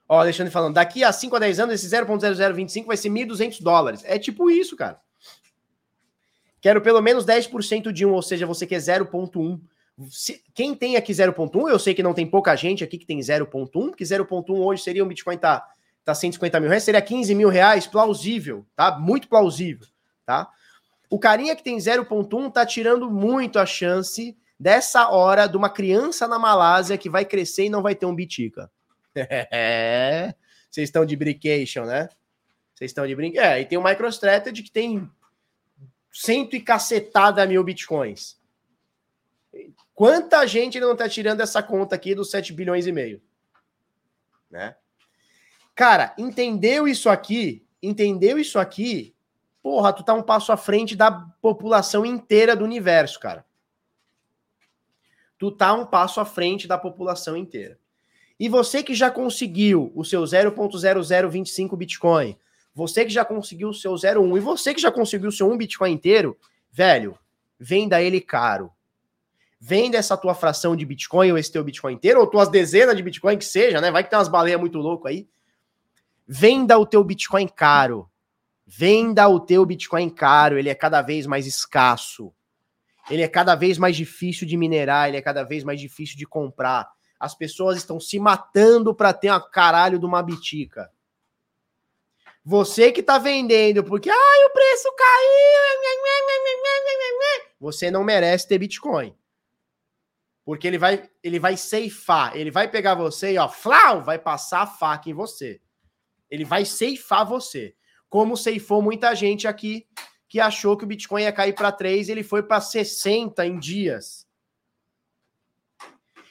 Ó, Alexandre falando, daqui a 5 a 10 anos, esse 0.0025 vai ser 1.200 dólares. É tipo isso, cara. Quero pelo menos 10% de um, ou seja, você quer 0.1. Quem tem aqui 0.1, eu sei que não tem pouca gente aqui que tem 0.1, porque 0.1 hoje seria um Bitcoin tá, tá 150 mil reais, seria 15 mil reais, plausível, tá? Muito plausível, tá? O carinha que tem 0.1 tá tirando muito a chance dessa hora de uma criança na Malásia que vai crescer e não vai ter um bitica. É. Vocês estão de brincation, né? Vocês estão de brinquedo. É, e tem o MicroStrategy que tem cento e cacetada mil bitcoins. Quanta gente não tá tirando essa conta aqui dos 7 bilhões e meio? Né? Cara, entendeu isso aqui? Entendeu isso aqui? Porra, tu tá um passo à frente da população inteira do universo, cara. Tu tá um passo à frente da população inteira. E você que já conseguiu o seu 0.0025 Bitcoin, você que já conseguiu o seu 0.1 e você que já conseguiu o seu 1 Bitcoin inteiro, velho, venda ele caro. Venda essa tua fração de Bitcoin ou esse teu Bitcoin inteiro, ou tuas dezenas de Bitcoin que seja, né? Vai que tem umas baleias muito loucas aí. Venda o teu Bitcoin caro. Venda o teu Bitcoin caro, ele é cada vez mais escasso. Ele é cada vez mais difícil de minerar, ele é cada vez mais difícil de comprar. As pessoas estão se matando para ter uma caralho de uma bitica. Você que tá vendendo porque ai, o preço caiu. Você não merece ter Bitcoin. Porque ele vai, ele vai ceifar, ele vai pegar você e ó, flau, vai passar a faca em você. Ele vai ceifar você como ceifou muita gente aqui que achou que o Bitcoin ia cair para 3 ele foi para 60 em dias.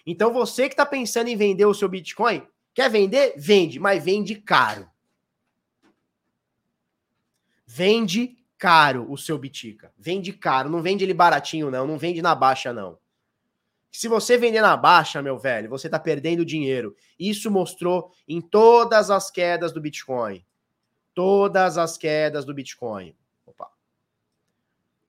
Então você que está pensando em vender o seu Bitcoin, quer vender? Vende, mas vende caro. Vende caro o seu Bitica. Vende caro, não vende ele baratinho não, não vende na baixa não. Se você vender na baixa, meu velho, você está perdendo dinheiro. Isso mostrou em todas as quedas do Bitcoin todas as quedas do Bitcoin.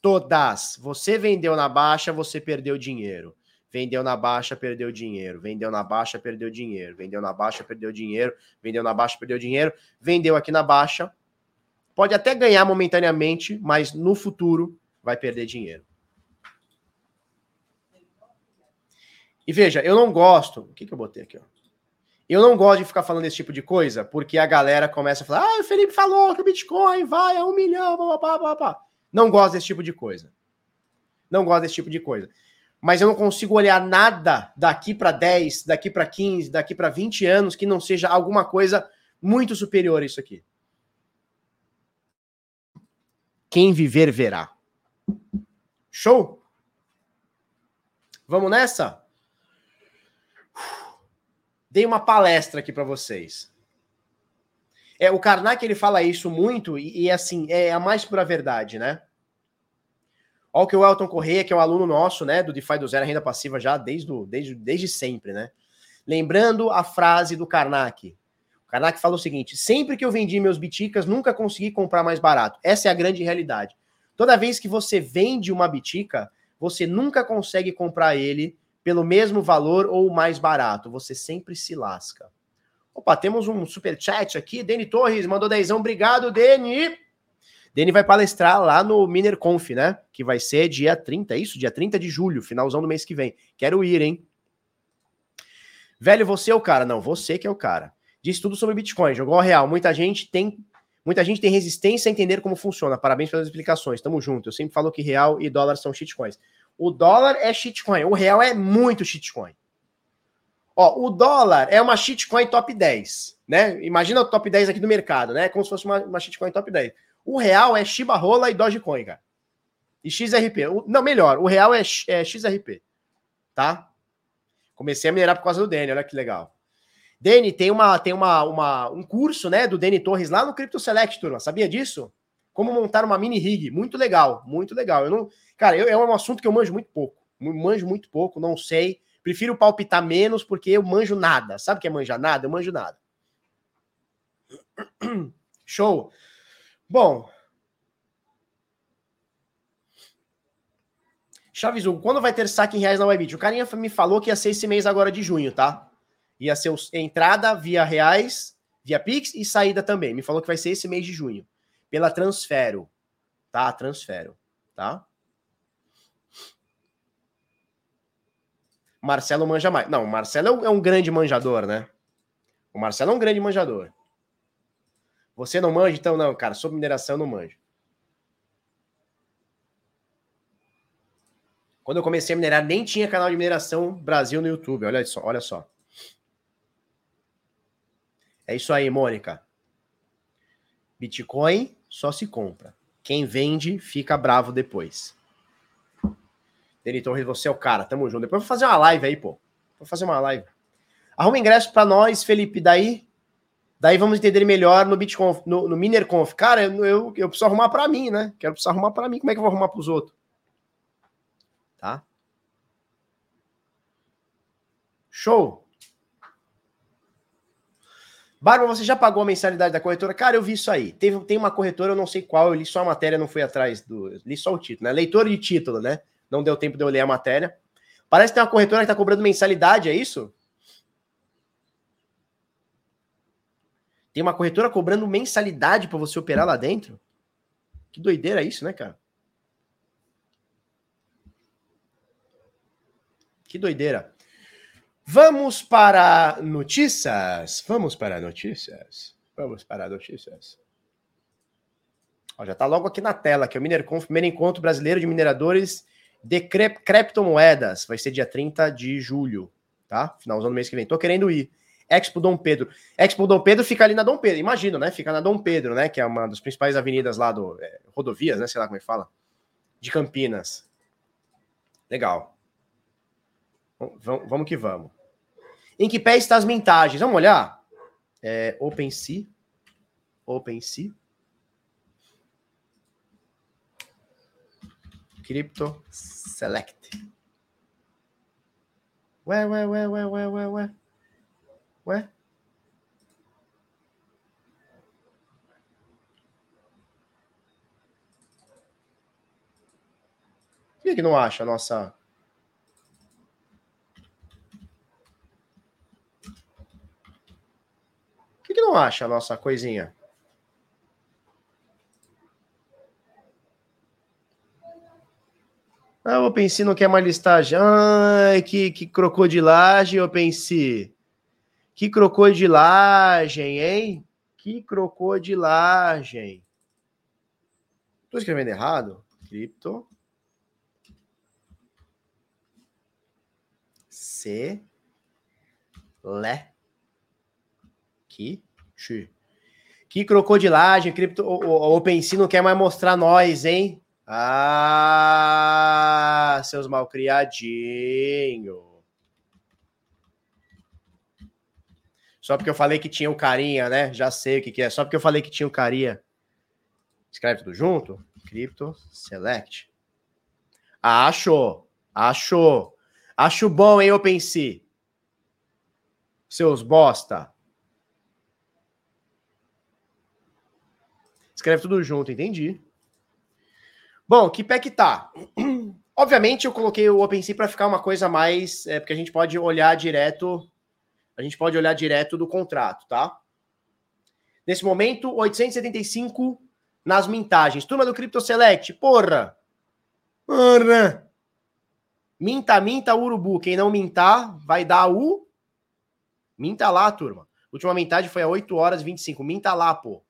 Todas. Você vendeu na baixa, você perdeu dinheiro. Vendeu na baixa, perdeu dinheiro. Vendeu na baixa, perdeu dinheiro. Vendeu na baixa, perdeu dinheiro. Vendeu na baixa, perdeu dinheiro. Vendeu aqui na baixa. Pode até ganhar momentaneamente, mas no futuro vai perder dinheiro. E veja, eu não gosto. O que, que eu botei aqui? Ó? Eu não gosto de ficar falando esse tipo de coisa, porque a galera começa a falar: ah, o Felipe falou que o Bitcoin vai a um milhão, blá, blá, blá, blá. Não gosto desse tipo de coisa. Não gosto desse tipo de coisa. Mas eu não consigo olhar nada daqui para 10, daqui para 15, daqui para 20 anos que não seja alguma coisa muito superior a isso aqui. Quem viver verá. Show? Vamos nessa? dei uma palestra aqui para vocês. É, o Karnak ele fala isso muito e, e, assim, é a mais pura verdade, né? Olha o que o Elton Correia, que é um aluno nosso, né, do DeFi do Zero Renda Passiva já desde, desde, desde sempre, né? Lembrando a frase do Karnak. O Karnak falou o seguinte: sempre que eu vendi meus biticas, nunca consegui comprar mais barato. Essa é a grande realidade. Toda vez que você vende uma bitica, você nunca consegue comprar ele pelo mesmo valor ou mais barato. Você sempre se lasca. Opa, temos um super chat aqui. Deni Torres mandou dezão. Obrigado, Deni. Deni vai palestrar lá no MinerConf, né? Que vai ser dia 30, é isso? Dia 30 de julho, finalzão do mês que vem. Quero ir, hein? Velho, você é o cara. Não, você que é o cara. Diz tudo sobre Bitcoin. Jogou ao real. Muita gente tem Muita gente tem resistência a entender como funciona. Parabéns pelas explicações. Tamo junto. Eu sempre falo que real e dólar são shitcoins. O dólar é shitcoin, o real é muito shitcoin. Ó, o dólar é uma shitcoin top 10, né? Imagina o top 10 aqui do mercado, né? Como se fosse uma, uma shitcoin top 10. O real é Shiba Rola e Dogecoin, cara. E XRP. O, não, melhor, o real é, é XRP, tá? Comecei a minerar por causa do Dani, olha que legal. Dani, tem, uma, tem uma, uma, um curso, né, do Dani Torres lá no Crypto Select, turma. Sabia disso? Como montar uma mini rig. Muito legal, muito legal. Eu não, Cara, eu, é um assunto que eu manjo muito pouco. Manjo muito pouco, não sei. Prefiro palpitar menos porque eu manjo nada. Sabe o que é manjar nada? Eu manjo nada. Show. Bom. Chaves Hugo, quando vai ter saque em reais na Webit? O carinha me falou que ia ser esse mês agora de junho, tá? Ia ser entrada via reais, via Pix e saída também. Me falou que vai ser esse mês de junho. Pela Transfero. Tá? Transfero. Tá? Marcelo manja mais. Não, o Marcelo é, é um grande manjador, né? O Marcelo é um grande manjador. Você não manja? Então, não, cara, sobre mineração eu não manjo. Quando eu comecei a minerar, nem tinha canal de mineração Brasil no YouTube. Olha só, olha só. É isso aí, Mônica. Bitcoin só se compra. Quem vende fica bravo depois. Deni Torres, você é o cara, tamo junto. Depois vou fazer uma live aí, pô. Vou fazer uma live. Arruma ingresso para nós, Felipe. Daí, daí vamos entender melhor no BitConf, no, no MinerConf. Cara, eu, eu, eu preciso arrumar para mim, né? Quero precisar arrumar para mim. Como é que eu vou arrumar para os outros? Tá? Show. Barba, você já pagou a mensalidade da corretora? Cara, eu vi isso aí. Teve, tem uma corretora, eu não sei qual, eu li só a matéria, não fui atrás do. Li só o título, né? Leitor de título, né? Não deu tempo de eu ler a matéria. Parece que tem uma corretora que tá cobrando mensalidade, é isso? Tem uma corretora cobrando mensalidade para você operar lá dentro? Que doideira isso, né, cara? Que doideira. Vamos para notícias. Vamos para notícias. Vamos para notícias. Ó, já está logo aqui na tela, que é o MinerConf, primeiro encontro brasileiro de mineradores de criptomoedas. Vai ser dia 30 de julho, tá? Finalzão do mês que vem. Tô querendo ir. Expo Dom Pedro. Expo Dom Pedro fica ali na Dom Pedro, imagino, né? Fica na Dom Pedro, né? Que é uma das principais avenidas lá do. É, rodovias, né? Sei lá como é que fala. De Campinas. Legal. Vamos, vamos que vamos. Em que pé estão as mintagens? Vamos olhar? É, OpenSea. OpenSea. Crypto Select. Ué, ué, ué, ué, ué, ué, ué. Ué? Por que, que não acha a nossa que, que não acha a nossa coisinha? Ah, o OpenSea não quer mais listagem. Ai, que, que crocodilagem, OpenSea. Que crocodilagem, hein? Que crocodilagem. Tô escrevendo errado? Cripto. C. Le. Que. Que crocodilagem, cripto, o, o OpenSea não quer mais mostrar nós, hein? Ah, seus malcriadinhos. Só porque eu falei que tinha o carinha, né? Já sei o que, que é. Só porque eu falei que tinha o carinha. Escreve tudo junto. Crypto Select. Acho. Acho. Acho bom, hein, OpenSea? Seus bosta. Escreve tudo junto, entendi. Bom, que pé que tá? Obviamente eu coloquei o OpenSea para ficar uma coisa mais, é, porque a gente pode olhar direto, a gente pode olhar direto do contrato, tá? Nesse momento, 875 nas mintagens. Turma do Crypto Select, porra! Porra! Minta, minta, urubu. Quem não mintar, vai dar o... Minta lá, turma. Última mintagem foi a 8 horas e 25. Minta lá, pô.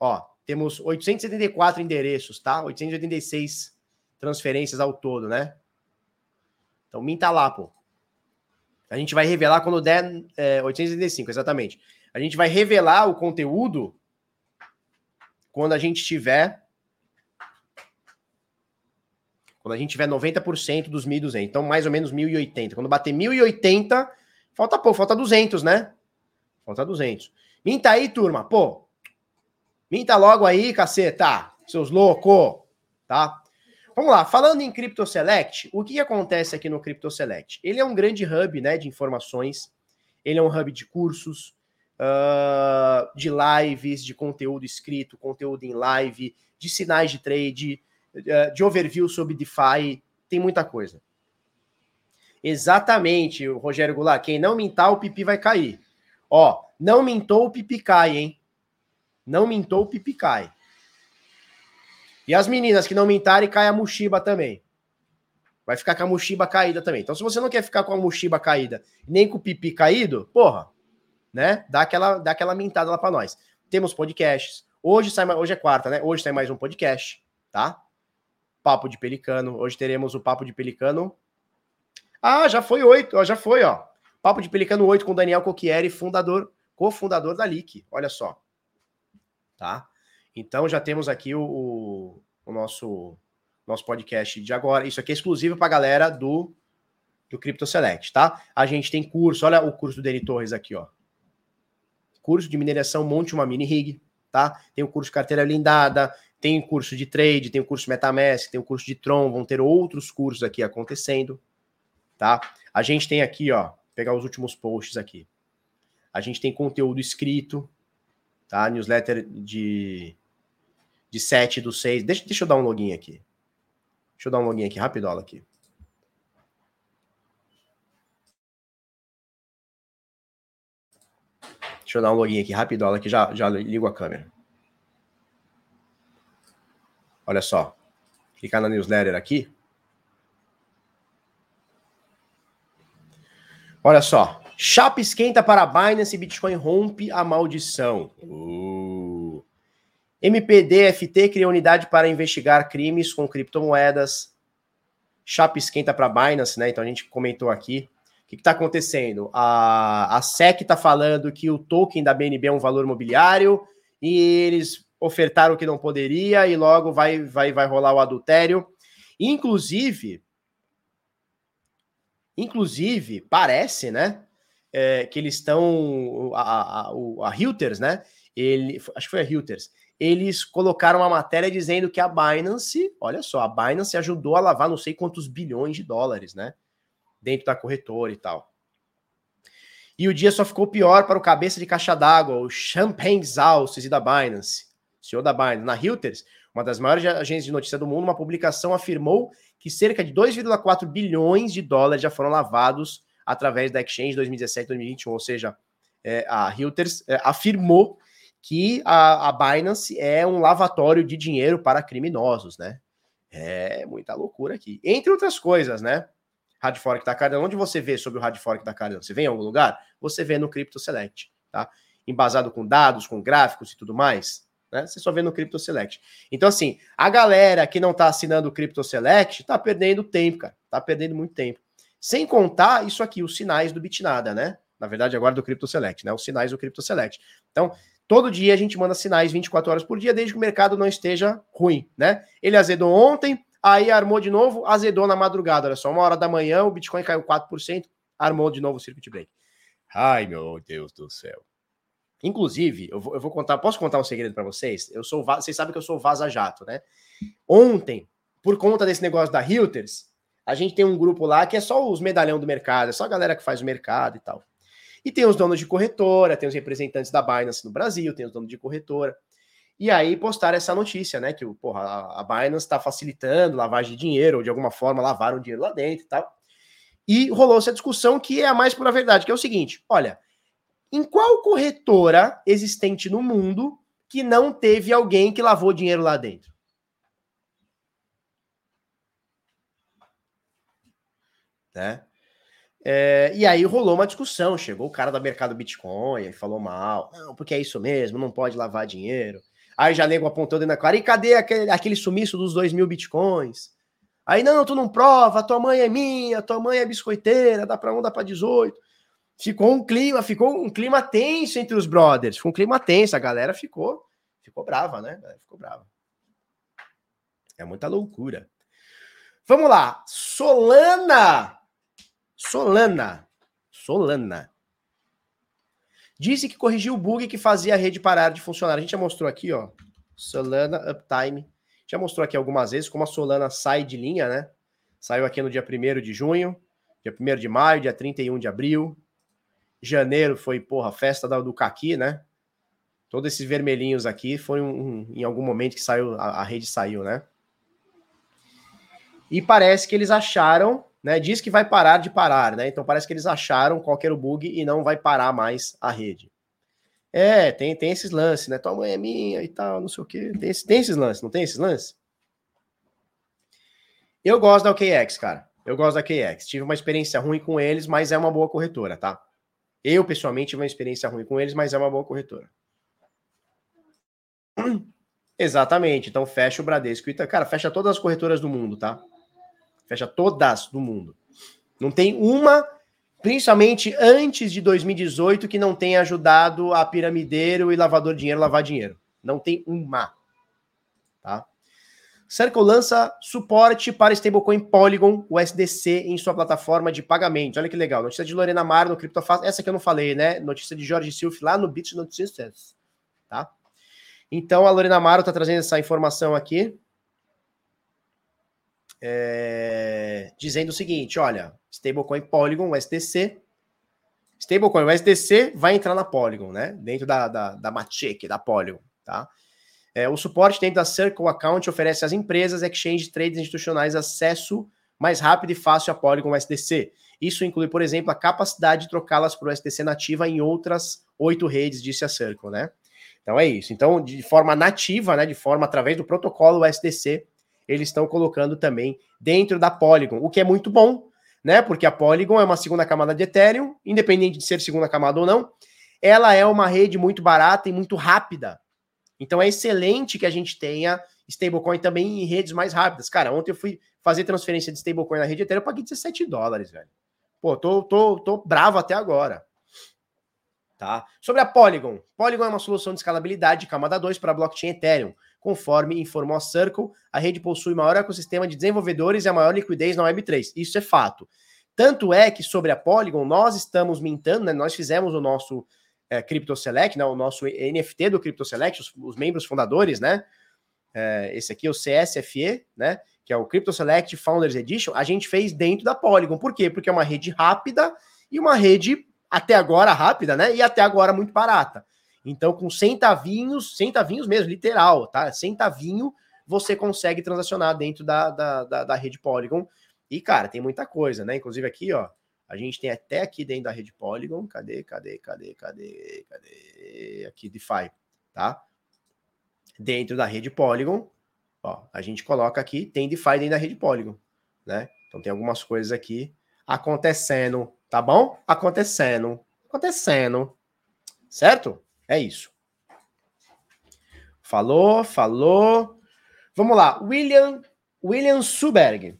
Ó, temos 874 endereços, tá? 886 transferências ao todo, né? Então, minta lá, pô. A gente vai revelar quando der é, 875, exatamente. A gente vai revelar o conteúdo quando a gente tiver quando a gente tiver 90% dos 1.200. Então, mais ou menos 1.080. Quando bater 1.080, falta pô, falta 200, né? Falta 200. Minta aí, turma. Pô, Minta logo aí, caceta, seus loucos, tá? Vamos lá, falando em Crypto Select, o que acontece aqui no Crypto Select? Ele é um grande hub né, de informações, ele é um hub de cursos, uh, de lives, de conteúdo escrito, conteúdo em live, de sinais de trade, uh, de overview sobre DeFi, tem muita coisa. Exatamente, Rogério Goulart, quem não mintar, o pipi vai cair. Ó, não mintou, o pipi cai, hein? Não mintou, o pipi cai. E as meninas que não mintarem, cai a mochiba também. Vai ficar com a mochiba caída também. Então, se você não quer ficar com a mochiba caída, nem com o pipi caído, porra, né? Dá aquela, dá aquela mintada lá para nós. Temos podcasts. Hoje sai, hoje é quarta, né? Hoje sai mais um podcast, tá? Papo de Pelicano. Hoje teremos o Papo de Pelicano. Ah, já foi oito, já foi, ó. Papo de Pelicano 8 com Daniel Cocchieri, fundador, cofundador da LIC. Olha só. Tá? Então já temos aqui o, o, nosso nosso podcast de agora. Isso aqui é exclusivo para a galera do do Crypto Select, tá? A gente tem curso, olha o curso do Deni Torres aqui, ó. Curso de mineração Monte uma mini rig, tá? Tem o curso de carteira blindada, tem o curso de trade, tem o curso MetaMask, tem o curso de Tron, vão ter outros cursos aqui acontecendo, tá? A gente tem aqui, ó, pegar os últimos posts aqui. A gente tem conteúdo escrito, tá? Newsletter de de 7 do 6. Deixa, deixa eu dar um login aqui. Deixa eu dar um login aqui, rapidola aqui. Deixa eu dar um login aqui rapidola que já, já ligo a câmera. Olha só. Clicar na newsletter aqui. Olha só. Chapa esquenta para Binance e Bitcoin rompe a maldição. Uh. MPD-FT cria unidade para investigar crimes com criptomoedas. Chapa esquenta para Binance, né? Então a gente comentou aqui. O que está acontecendo? A, a SEC está falando que o token da BNB é um valor mobiliário e eles ofertaram o que não poderia e logo vai, vai, vai rolar o adultério. Inclusive, inclusive, parece, né, é, que eles estão, a, a, a, Reuters, né, ele, acho que foi a Reuters, eles colocaram uma matéria dizendo que a Binance, olha só, a Binance ajudou a lavar não sei quantos bilhões de dólares, né, dentro da corretora e tal. E o dia só ficou pior para o cabeça de caixa d'água, o Champagne Zalces e da Binance, CEO da Binance. Na Reuters, uma das maiores agências de notícia do mundo, uma publicação afirmou que cerca de 2,4 bilhões de dólares já foram lavados através da exchange 2017-2021, ou seja, é, a Reuters é, afirmou que a, a Binance é um lavatório de dinheiro para criminosos, né? É muita loucura aqui. Entre outras coisas, né? Hard Fork da Cardano. Onde você vê sobre o Hard Fork da Cardano? Você vê em algum lugar? Você vê no Crypto Select, tá? Embasado com dados, com gráficos e tudo mais. Né? Você só vê no Crypto Select. Então, assim, a galera que não está assinando o Crypto Select está perdendo tempo, cara. Está perdendo muito tempo. Sem contar isso aqui, os sinais do Bitnada, né? Na verdade, agora do Crypto Select, né? Os sinais do Crypto Select. Então, todo dia a gente manda sinais 24 horas por dia, desde que o mercado não esteja ruim, né? Ele azedou ontem, Aí armou de novo, azedou na madrugada. Olha só, uma hora da manhã, o Bitcoin caiu 4%, armou de novo o circuit break. Ai, meu Deus do céu. Inclusive, eu vou, eu vou contar, posso contar um segredo para vocês? Eu sou, vocês sabem que eu sou vaza-jato, né? Ontem, por conta desse negócio da Reuters, a gente tem um grupo lá que é só os medalhão do mercado, é só a galera que faz o mercado e tal. E tem os donos de corretora, tem os representantes da Binance no Brasil, tem os donos de corretora. E aí postaram essa notícia, né? Que porra, a Binance está facilitando lavagem de dinheiro, ou de alguma forma lavaram dinheiro lá dentro e tal. E rolou essa discussão que é a mais pura verdade, que é o seguinte: olha, em qual corretora existente no mundo que não teve alguém que lavou dinheiro lá dentro? Né? É, e aí rolou uma discussão, chegou o cara da mercado Bitcoin e falou mal, não, porque é isso mesmo, não pode lavar dinheiro. Aí já nego apontando na cara, e cadê aquele, aquele sumiço dos 2 mil bitcoins? Aí, não, tu não prova, tua mãe é minha, tua mãe é biscoiteira, dá pra 1, dá pra 18. Ficou um clima, ficou um clima tenso entre os brothers, ficou um clima tenso, a galera ficou, ficou brava, né? Ficou brava. É muita loucura. Vamos lá, Solana, Solana, Solana Disse que corrigiu o bug que fazia a rede parar de funcionar. A gente já mostrou aqui, ó. Solana Uptime. Já mostrou aqui algumas vezes como a Solana sai de linha, né? Saiu aqui no dia 1 de junho, dia 1 de maio, dia 31 de abril. Janeiro foi, porra, festa do Caqui, né? Todos esses vermelhinhos aqui foi um, um, em algum momento que saiu, a, a rede saiu, né? E parece que eles acharam né, diz que vai parar de parar, né? Então parece que eles acharam qual era o bug e não vai parar mais a rede. É, tem, tem esses lances, né? Tua mãe é minha e tal, não sei o quê. Tem, tem esses lances, não tem esses lances? Eu gosto da OKX, cara. Eu gosto da OKX. Tive uma experiência ruim com eles, mas é uma boa corretora, tá? Eu, pessoalmente, tive uma experiência ruim com eles, mas é uma boa corretora. Exatamente. Então fecha o Bradesco. Cara, fecha todas as corretoras do mundo, tá? Fecha todas do mundo. Não tem uma, principalmente antes de 2018, que não tenha ajudado a piramideiro e lavador de dinheiro lavar dinheiro. Não tem uma. Tá? Circle lança suporte para stablecoin Polygon, o SDC, em sua plataforma de pagamento. Olha que legal. Notícia de Lorena Mar no CryptoFast. Essa que eu não falei, né? Notícia de Jorge Silf lá no Bits Notícias. Tá? Então a Lorena Amaro está trazendo essa informação aqui. É, dizendo o seguinte: olha, stablecoin Polygon, USDC. Stablecoin USDC vai entrar na Polygon, né? Dentro da, da, da Matic, da Polygon, tá? É, o suporte dentro da Circle Account oferece às empresas, exchange trades institucionais acesso mais rápido e fácil a Polygon USDC. Isso inclui, por exemplo, a capacidade de trocá-las por USDC nativa em outras oito redes, disse a Circle, né? Então é isso. Então, de forma nativa, né, de forma através do protocolo USDC, eles estão colocando também dentro da Polygon, o que é muito bom, né? Porque a Polygon é uma segunda camada de Ethereum, independente de ser segunda camada ou não, ela é uma rede muito barata e muito rápida. Então é excelente que a gente tenha stablecoin também em redes mais rápidas. Cara, ontem eu fui fazer transferência de stablecoin na rede Ethereum, eu paguei 17 dólares, velho. Pô, tô, tô, tô bravo até agora. Tá? Sobre a Polygon. Polygon é uma solução de escalabilidade de camada 2 para a blockchain Ethereum. Conforme informou a Circle, a rede possui maior ecossistema de desenvolvedores e a maior liquidez na Web3. Isso é fato. Tanto é que sobre a Polygon, nós estamos mintando, né? nós fizemos o nosso é, Crypto Select, né? o nosso NFT do Crypto Select, os, os membros fundadores, né? É, esse aqui é o CSFE, né? Que é o Crypto Select Founders Edition. A gente fez dentro da Polygon. Por quê? Porque é uma rede rápida e uma rede até agora rápida, né? E até agora muito barata. Então, com centavinhos, centavinhos mesmo, literal, tá? Centavinho, você consegue transacionar dentro da, da, da, da rede Polygon. E, cara, tem muita coisa, né? Inclusive aqui, ó, a gente tem até aqui dentro da rede Polygon, cadê, cadê, cadê, cadê, cadê? Aqui, DeFi, tá? Dentro da rede Polygon, ó, a gente coloca aqui, tem DeFi dentro da rede Polygon, né? Então tem algumas coisas aqui acontecendo Tá bom? Acontecendo. Acontecendo. Certo? É isso. Falou, falou. Vamos lá. William, William Suberg.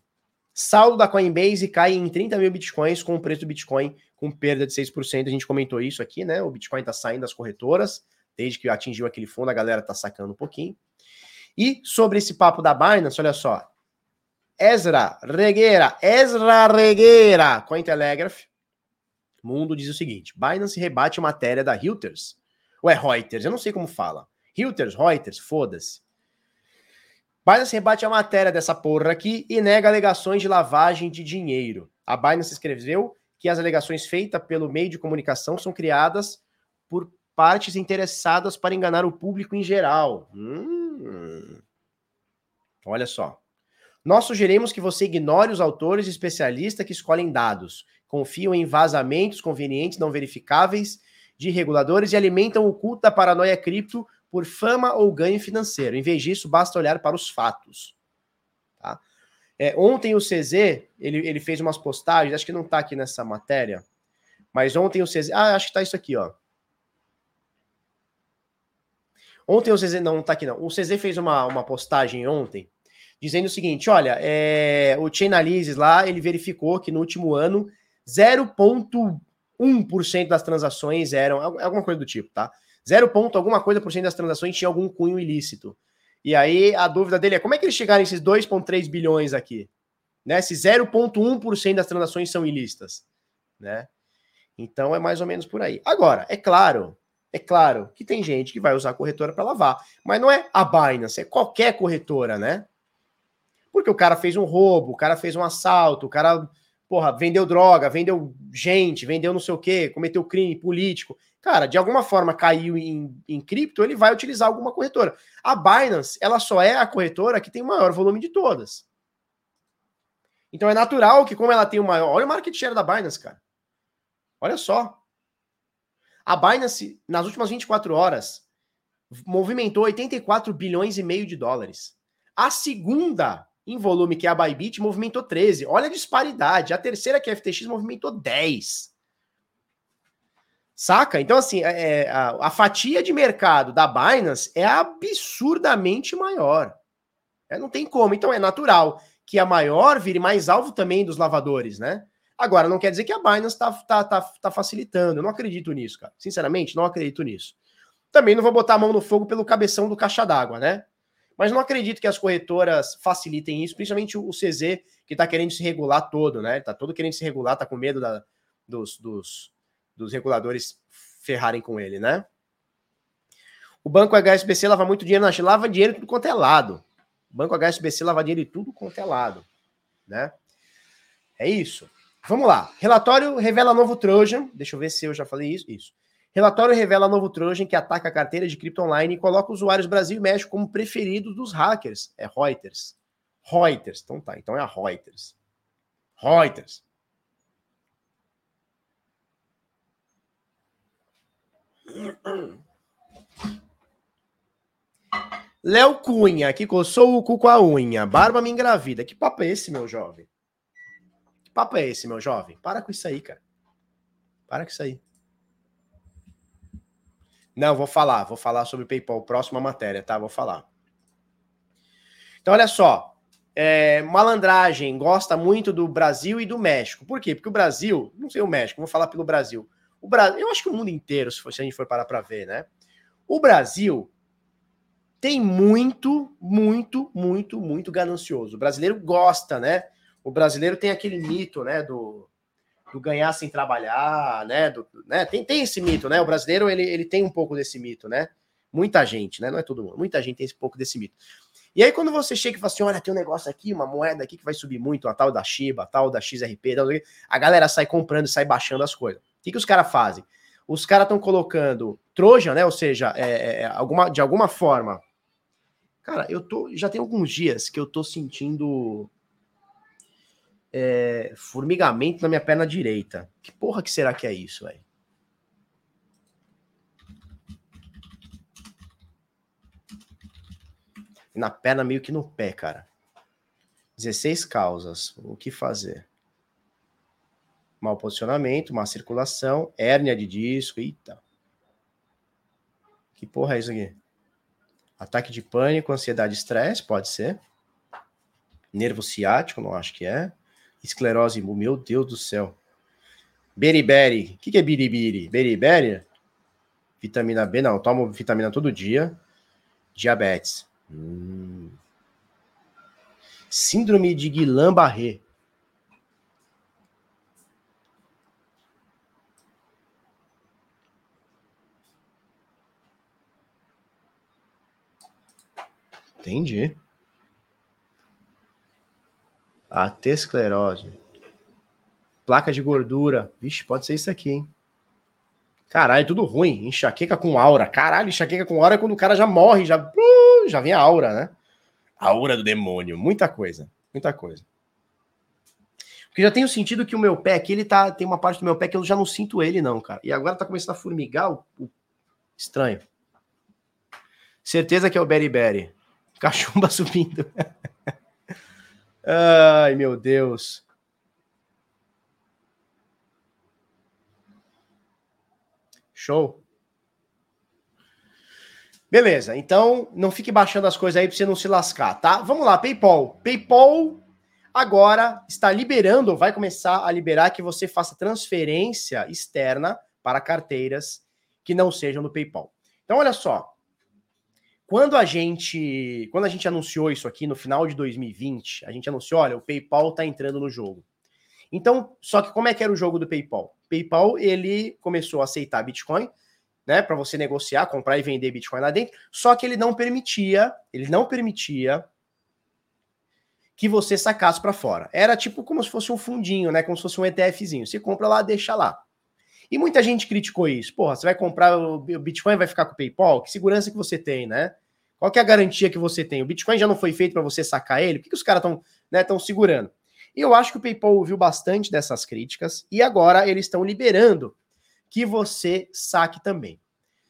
Saldo da Coinbase cai em 30 mil bitcoins com o preço do Bitcoin com perda de 6%. A gente comentou isso aqui, né? O Bitcoin tá saindo das corretoras. Desde que atingiu aquele fundo, a galera tá sacando um pouquinho. E sobre esse papo da Binance, olha só. Ezra Regueira, Ezra Regueira, Cointelegraph, Mundo diz o seguinte: Binance rebate matéria da Reuters. Ou é Reuters? Eu não sei como fala. Reuters, Reuters, foda-se. Binance rebate a matéria dessa porra aqui e nega alegações de lavagem de dinheiro. A Binance escreveu que as alegações feitas pelo meio de comunicação são criadas por partes interessadas para enganar o público em geral. Hum. Olha só. Nós sugerimos que você ignore os autores e especialistas que escolhem dados confiam em vazamentos convenientes não verificáveis de reguladores e alimentam o culto da paranoia cripto por fama ou ganho financeiro. Em vez disso, basta olhar para os fatos. Tá? É, ontem o CZ, ele, ele fez umas postagens, acho que não está aqui nessa matéria, mas ontem o CZ... Ah, acho que está isso aqui, ó. Ontem o CZ... Não, não tá aqui não. O CZ fez uma, uma postagem ontem, dizendo o seguinte, olha, é, o Chainalysis lá, ele verificou que no último ano 0,1% das transações eram alguma coisa do tipo, tá? 0, alguma coisa por cento das transações tinha algum cunho ilícito. E aí a dúvida dele é como é que eles chegaram esses 2,3 bilhões aqui? Né? Se 0,1% das transações são ilícitas, né? Então é mais ou menos por aí. Agora, é claro, é claro que tem gente que vai usar a corretora para lavar, mas não é a Binance, é qualquer corretora, né? Porque o cara fez um roubo, o cara fez um assalto, o cara porra, vendeu droga, vendeu gente, vendeu não sei o quê, cometeu crime político. Cara, de alguma forma caiu em, em cripto, ele vai utilizar alguma corretora. A Binance, ela só é a corretora que tem o maior volume de todas. Então é natural que, como ela tem o maior. Olha o market share da Binance, cara. Olha só. A Binance, nas últimas 24 horas, movimentou 84 bilhões e meio de dólares. A segunda em volume, que é a Bybit, movimentou 13. Olha a disparidade. A terceira, que é a FTX, movimentou 10. Saca? Então, assim, é, é, a, a, fatia de mercado da Binance é absurdamente maior. É, não tem como. Então, é natural que a maior vire mais alvo também dos lavadores, né? Agora, não quer dizer que a Binance está tá, tá, tá facilitando. Eu não acredito nisso, cara. Sinceramente, não acredito nisso. Também não vou botar a mão no fogo pelo cabeção do caixa d'água, né? Mas não acredito que as corretoras facilitem isso, principalmente o CZ, que está querendo se regular todo, né? Está todo querendo se regular, está com medo da, dos, dos, dos reguladores ferrarem com ele, né? O banco HSBC lava muito dinheiro na China, lava dinheiro tudo quanto é lado. O banco HSBC lava dinheiro de tudo quanto é lado, né? É isso. Vamos lá. Relatório revela novo Trojan. Deixa eu ver se eu já falei isso. Isso. Relatório revela novo Trojan que ataca a carteira de cripto online e coloca usuários Brasil e México como preferidos dos hackers. É Reuters. Reuters. Então tá, então é a Reuters. Reuters. Léo Cunha, que coçou o cu com a unha. Barba me engravida. Que papo é esse, meu jovem? Que papo é esse, meu jovem? Para com isso aí, cara. Para com isso aí. Não, vou falar. Vou falar sobre o PayPal. Próxima matéria, tá? Vou falar. Então, olha só. É, malandragem gosta muito do Brasil e do México. Por quê? Porque o Brasil, não sei o México, vou falar pelo Brasil. O Brasil, eu acho que o mundo inteiro, se, a gente for parar para ver, né? O Brasil tem muito, muito, muito, muito ganancioso. O brasileiro gosta, né? O brasileiro tem aquele mito, né, do, do ganhar sem trabalhar, né? Do, né? Tem, tem esse mito, né? O brasileiro ele, ele tem um pouco desse mito, né? Muita gente, né? Não é todo mundo, muita gente tem esse pouco desse mito. E aí, quando você chega e fala assim: olha, tem um negócio aqui, uma moeda aqui que vai subir muito, a tal da Shiba, a tal da XRP, a galera sai comprando e sai baixando as coisas que, que os caras fazem? Os caras estão colocando Trojan, né? Ou seja, é, é, é, alguma, de alguma forma. Cara, eu tô. Já tem alguns dias que eu tô sentindo é, formigamento na minha perna direita. Que porra que será que é isso, velho? Na perna, meio que no pé, cara. 16 causas. O que fazer? mau posicionamento, má circulação, hérnia de disco, eita. Que porra é isso aqui? Ataque de pânico, ansiedade, estresse, pode ser. Nervo ciático, não acho que é. Esclerose, meu Deus do céu. Beriberi, o que, que é biribiri? Beriberi? Vitamina B, não, tomo vitamina todo dia. Diabetes. Hum. Síndrome de Guillain-Barré. Entendi. Atesclerose. Placa de gordura. Vixe, pode ser isso aqui, hein? Caralho, é tudo ruim. Enxaqueca com aura. Caralho, enxaqueca com aura é quando o cara já morre, já, uh, já vem a aura, né? A aura do demônio. Muita coisa. Muita coisa. Porque já tenho sentido que o meu pé aqui, ele tá. Tem uma parte do meu pé que eu já não sinto ele, não, cara. E agora tá começando a formigar. O, o... Estranho. Certeza que é o Beriberi. Cachumba subindo. Ai, meu Deus. Show. Beleza, então não fique baixando as coisas aí para você não se lascar, tá? Vamos lá, PayPal. PayPal agora está liberando, vai começar a liberar que você faça transferência externa para carteiras que não sejam do PayPal. Então, olha só, quando a gente, quando a gente anunciou isso aqui no final de 2020, a gente anunciou, olha, o PayPal está entrando no jogo. Então, só que como é que era o jogo do PayPal? PayPal ele começou a aceitar Bitcoin, né, para você negociar, comprar e vender Bitcoin lá dentro, só que ele não permitia, ele não permitia que você sacasse para fora. Era tipo como se fosse um fundinho, né, como se fosse um ETFzinho. Você compra lá, deixa lá. E muita gente criticou isso. Porra, você vai comprar o Bitcoin vai ficar com o PayPal? Que segurança que você tem, né? Qual que é a garantia que você tem? O Bitcoin já não foi feito para você sacar ele? Por que, que os caras estão né, segurando? E eu acho que o PayPal ouviu bastante dessas críticas e agora eles estão liberando que você saque também.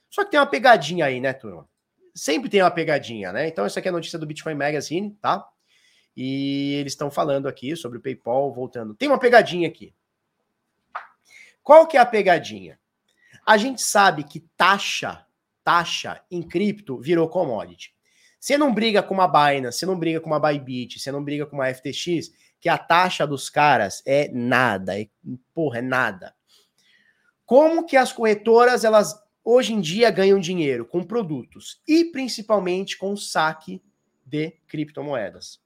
Só que tem uma pegadinha aí, né, turma? Sempre tem uma pegadinha, né? Então, essa aqui é a notícia do Bitcoin Magazine, tá? E eles estão falando aqui sobre o PayPal voltando. Tem uma pegadinha aqui. Qual que é a pegadinha? A gente sabe que taxa, taxa em cripto virou commodity. Você não briga com uma Binance, você não briga com uma Bybit, você não briga com uma FTX, que a taxa dos caras é nada, é, porra, é nada. Como que as corretoras, elas hoje em dia ganham dinheiro com produtos e principalmente com saque de criptomoedas.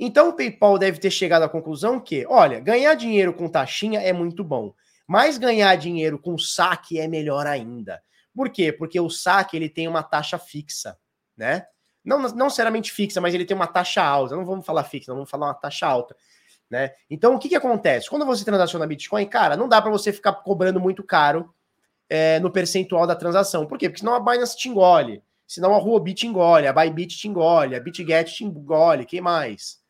Então o PayPal deve ter chegado à conclusão que, olha, ganhar dinheiro com taxinha é muito bom, mas ganhar dinheiro com saque é melhor ainda. Por quê? Porque o saque ele tem uma taxa fixa, né? Não, não seriamente fixa, mas ele tem uma taxa alta. Não vamos falar fixa, não vamos falar uma taxa alta. Né? Então, o que, que acontece? Quando você transaciona Bitcoin, cara, não dá para você ficar cobrando muito caro é, no percentual da transação. Por quê? Porque senão a Binance te engole, senão a Huobi te engole, a Bybit te engole, a BitGet te engole, quem mais?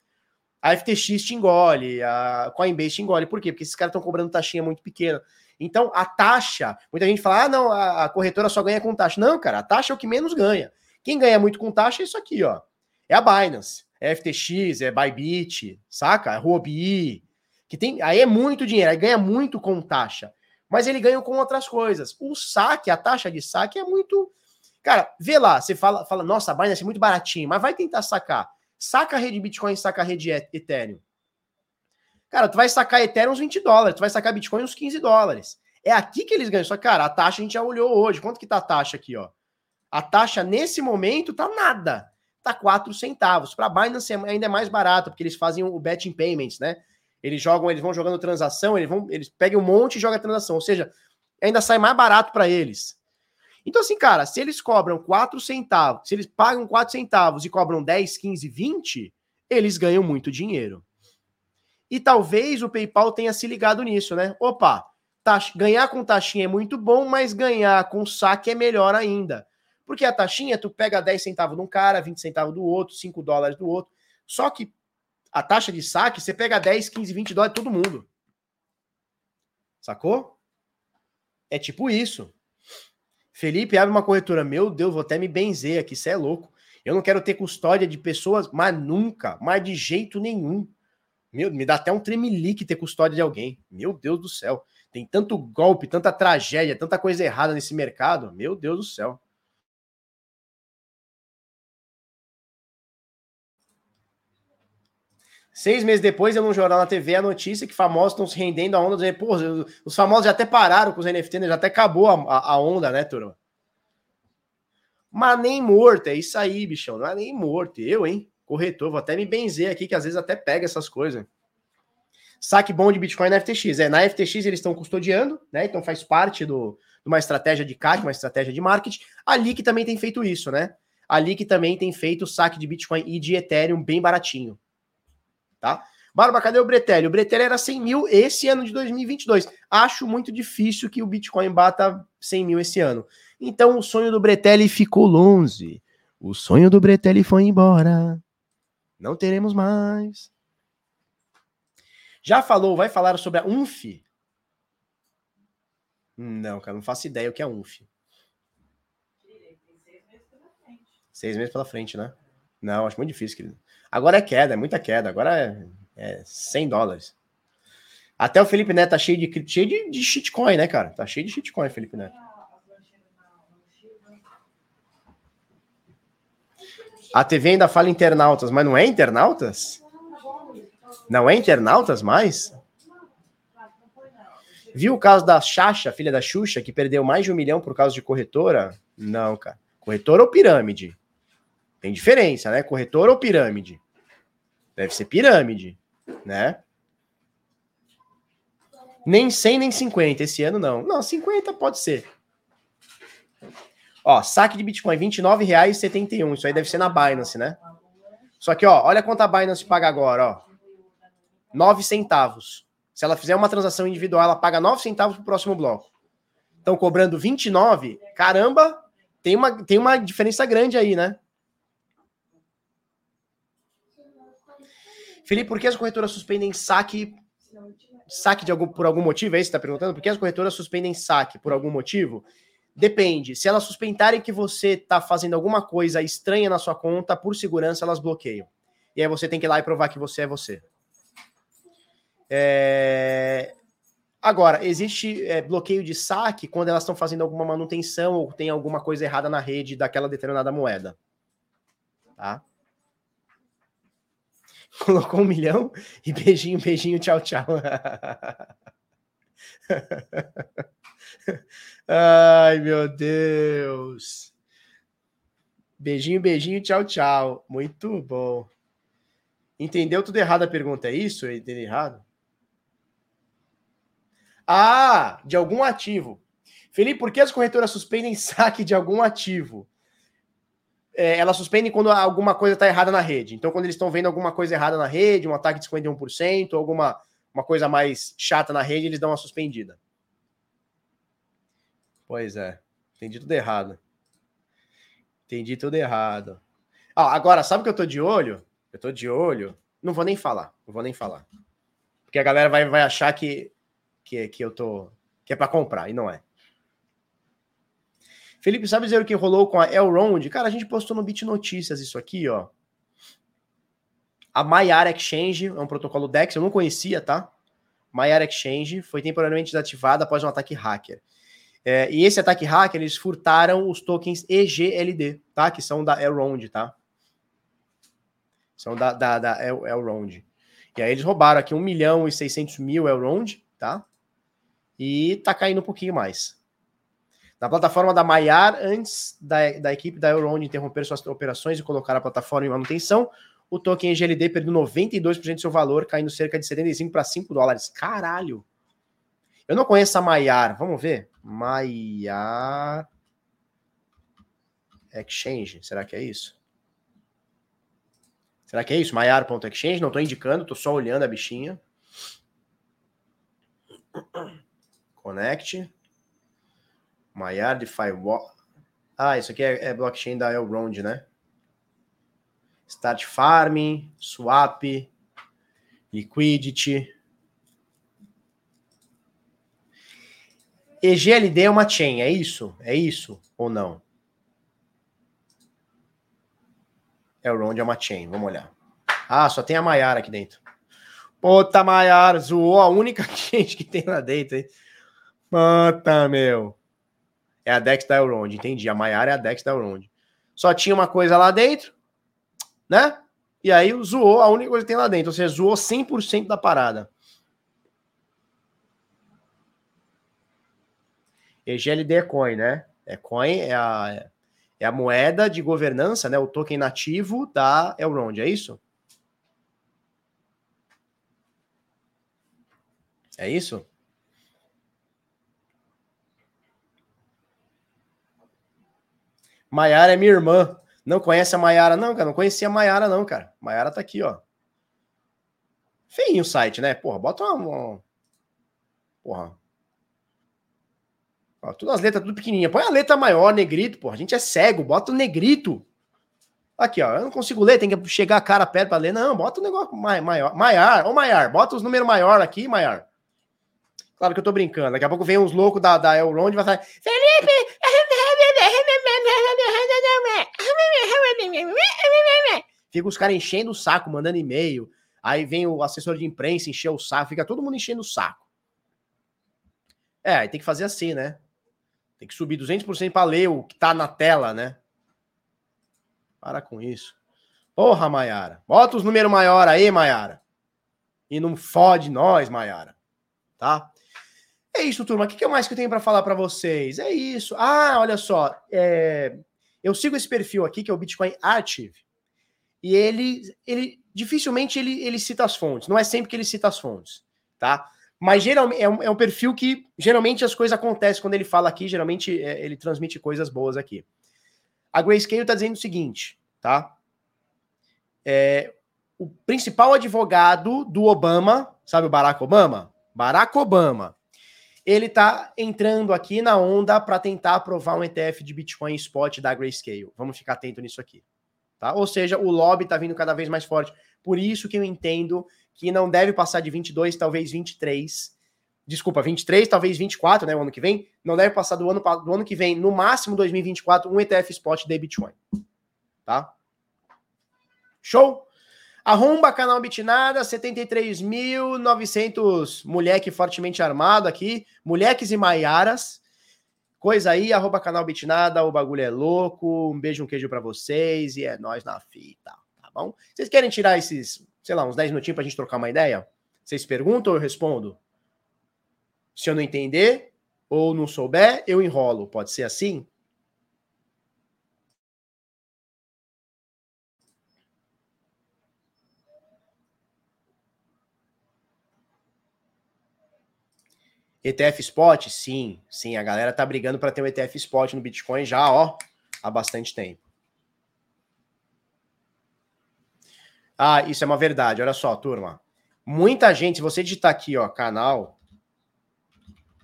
A FTX te engole, a Coinbase te engole. Por quê? Porque esses caras estão cobrando taxinha muito pequena. Então, a taxa, muita gente fala, ah, não, a, corretora só ganha com taxa. Não, cara, a taxa é o que menos ganha. Quem ganha muito com taxa é isso aqui, ó. É a Binance, é a FTX, é Bybit, saca? É a Huobi, que tem, aí é muito dinheiro, aí ganha muito com taxa. Mas ele ganha com outras coisas. O saque, a taxa de saque é muito... Cara, vê lá, você fala, fala nossa, a Binance é muito baratinho, mas vai tentar sacar. Saca a rede Bitcoin, saca a rede Ethereum. Cara, tu vai sacar Ethereum uns 20 dólares, tu vai sacar Bitcoin uns 15 dólares. É aqui que eles ganham. Só que, cara, a taxa a gente já olhou hoje. Quanto que tá a taxa aqui, ó? A taxa nesse momento tá nada. Tá 4 centavos. Para Binance é ainda é mais barato, porque eles fazem o betting payments, né? Eles jogam, eles vão jogando transação, eles vão, eles pegam um monte e jogam transação, ou seja, ainda sai mais barato para eles. Então, assim, cara, se eles cobram 4 centavos, se eles pagam 4 centavos e cobram 10, 15, 20, eles ganham muito dinheiro. E talvez o PayPal tenha se ligado nisso, né? Opa, taxa, ganhar com taxinha é muito bom, mas ganhar com saque é melhor ainda. Porque a taxinha, tu pega 10 centavos de um cara, 20 centavos do outro, 5 dólares do outro. Só que a taxa de saque, você pega 10, 15, 20 dólares todo mundo. Sacou? É tipo isso. Felipe abre uma corretora. Meu Deus, vou até me benzer aqui, isso é louco. Eu não quero ter custódia de pessoas, mas nunca, mas de jeito nenhum. Meu, me dá até um tremelique ter custódia de alguém. Meu Deus do céu. Tem tanto golpe, tanta tragédia, tanta coisa errada nesse mercado. Meu Deus do céu. Seis meses depois, eu no jornal na TV a notícia que famosos estão se rendendo a onda. Dizer, Pô, os famosos já até pararam com os NFT, né? já até acabou a, a, onda, né, turma? Mas nem morto, é isso aí, bichão. Não é nem morto. Eu, hein? Corretor, vou até me benzer aqui, que às vezes até pega essas coisas. Saque bom de Bitcoin na FTX. É, na FTX eles estão custodiando, né? Então faz parte do, de uma estratégia de CAC, uma estratégia de marketing. Ali que também tem feito isso, né? Ali que também tem feito o saque de Bitcoin e de Ethereum bem baratinho tá? Barba, cadê o Bretelli? O Bretelli era 100 mil esse ano de 2022. Acho muito difícil que o Bitcoin bata 100 mil esse ano. Então o sonho do Bretelli ficou longe. O sonho do Bretelli foi embora. Não teremos mais. Já falou, vai falar sobre a UNF? Não, cara, não faço ideia o que é UNF. Seis meses pela frente, né? Não, acho muito difícil, querido. Agora é queda, é muita queda. Agora é, é 100 dólares. Até o Felipe Neto tá cheio de, cheio de, de shitcoin, né, cara? Tá cheio de shitcoin, Felipe Neto. A TV ainda fala internautas, mas não é internautas? Não é internautas mais? Viu o caso da Xaxa, filha da Xuxa, que perdeu mais de um milhão por causa de corretora? Não, cara. Corretora ou pirâmide? Tem diferença, né? Corretora ou pirâmide? Deve ser pirâmide, né? Nem 100, nem 50 esse ano, não. Não, 50 pode ser. Ó, saque de Bitcoin, R$29,71. Isso aí deve ser na Binance, né? Só que, ó, olha quanto a Binance paga agora, ó. 9 centavos. Se ela fizer uma transação individual, ela paga 9 centavos pro próximo bloco. Estão cobrando 29. Caramba, tem uma, tem uma diferença grande aí, né? Felipe, por que as corretoras suspendem saque saque de algum, por algum motivo? É isso que você está perguntando? Por que as corretoras suspendem saque por algum motivo? Depende. Se elas suspeitarem que você está fazendo alguma coisa estranha na sua conta, por segurança, elas bloqueiam. E aí você tem que ir lá e provar que você é você. É... Agora, existe é, bloqueio de saque quando elas estão fazendo alguma manutenção ou tem alguma coisa errada na rede daquela determinada moeda. Tá? Colocou um milhão e beijinho, beijinho, tchau, tchau. Ai, meu Deus. Beijinho, beijinho, tchau, tchau. Muito bom. Entendeu tudo errado a pergunta? É isso? Eu entendi errado? Ah, de algum ativo. Felipe, por que as corretoras suspendem saque de algum ativo? É, elas suspendem quando alguma coisa está errada na rede. Então, quando eles estão vendo alguma coisa errada na rede, um ataque de 51%, alguma uma coisa mais chata na rede, eles dão uma suspendida. Pois é. Entendi tudo errado. Entendi tudo errado. Ah, agora, sabe o que eu tô de olho? Eu tô de olho. Não vou nem falar. Não vou nem falar. Porque a galera vai, vai achar que que, que eu tô. que é para comprar, e não é. Felipe, sabe dizer o que rolou com a Elrond? Cara, a gente postou no Bit Notícias isso aqui, ó. A Maiar Exchange é um protocolo DEX, eu não conhecia, tá? Maiar Exchange foi temporariamente desativada após um ataque hacker. É, e esse ataque hacker, eles furtaram os tokens EGLD, tá? Que são da Elrond, tá? São da, da, da Elrond. E aí eles roubaram aqui 1 milhão e 600 mil Elrond, tá? e tá caindo um pouquinho mais. Na plataforma da Maiar, antes da, da equipe da Euron interromper suas operações e colocar a plataforma em manutenção, o token GLD perdeu 92% do seu valor, caindo cerca de 75 para 5 dólares. Caralho! Eu não conheço a Maiar. Vamos ver? Maiar Exchange. Será que é isso? Será que é isso? Maiar.exchange? Não estou indicando, estou só olhando a bichinha. Connect. Maiar Firewall. Ah, isso aqui é, é blockchain da Elrond, né? Start Farming, Swap, Liquidity. EGLD é uma chain, é isso? É isso ou não? Elrond é uma chain, vamos olhar. Ah, só tem a Maiar aqui dentro. Puta, Maiar, zoou a única gente que tem lá dentro, hein? Mata, meu. É a Dex da Elrond, entendi. A Maiara é a Dex da Elrond. Só tinha uma coisa lá dentro, né? E aí zoou a única coisa que tem lá dentro. Ou seja, zoou 100% da parada. EGLD é coin, né? É coin, é a, é a moeda de governança, né? O token nativo da Elrond, é isso? É isso? Maiara é minha irmã. Não conhece a Maiara, não, cara? Não conhecia a Maiara, não, cara. Maiara tá aqui, ó. Feinho o site, né? Porra, bota uma. uma... Porra. Ó, todas as letras tudo pequenininha. Põe a letra maior, negrito, porra. A gente é cego, bota o negrito. Aqui, ó. Eu não consigo ler, tem que chegar a cara perto pra ler. Não, bota o negócio maior. Maiar, ô Maiar, bota os números maior aqui, Maiar. Claro que eu tô brincando. Daqui a pouco vem uns loucos da, da Elrond e vai falar: Felipe! Fica os caras enchendo o saco, mandando e-mail. Aí vem o assessor de imprensa encher o saco, fica todo mundo enchendo o saco. É, tem que fazer assim, né? Tem que subir 200% para ler o que tá na tela, né? Para com isso. Porra, Maiara. Bota os números maior aí, Maiara. E não fode nós, Maiara. Tá? É isso, turma. O que, mais que eu tenho para falar para vocês? É isso. Ah, olha só. É... Eu sigo esse perfil aqui, que é o Bitcoin Archive. E ele, ele dificilmente ele, ele cita as fontes. Não é sempre que ele cita as fontes, tá? Mas geralmente é um, é um perfil que geralmente as coisas acontecem quando ele fala aqui. Geralmente é, ele transmite coisas boas aqui. A Grayscale está dizendo o seguinte, tá? É, o principal advogado do Obama, sabe o Barack Obama? Barack Obama ele está entrando aqui na onda para tentar aprovar um ETF de Bitcoin spot da Grayscale. Vamos ficar atento nisso aqui. Tá? Ou seja, o lobby está vindo cada vez mais forte. Por isso que eu entendo que não deve passar de 22, talvez 23. Desculpa, 23, talvez 24, né, o ano que vem. Não deve passar do ano, do ano que vem, no máximo 2024, um ETF spot de Bitcoin. Tá? Show? Arromba canal Bitnada, 73.900 moleque fortemente armado aqui, moleques e maiaras. Coisa aí, arroba canal Bitnada, o bagulho é louco. Um beijo, um queijo para vocês e é nós na fita, tá bom? Vocês querem tirar esses, sei lá, uns 10 minutinhos pra gente trocar uma ideia? Vocês perguntam ou eu respondo? Se eu não entender ou não souber, eu enrolo. Pode ser assim? ETF Spot? Sim, sim. A galera tá brigando para ter um ETF Spot no Bitcoin já, ó, há bastante tempo. Ah, isso é uma verdade. Olha só, turma. Muita gente, se você digitar aqui, ó, canal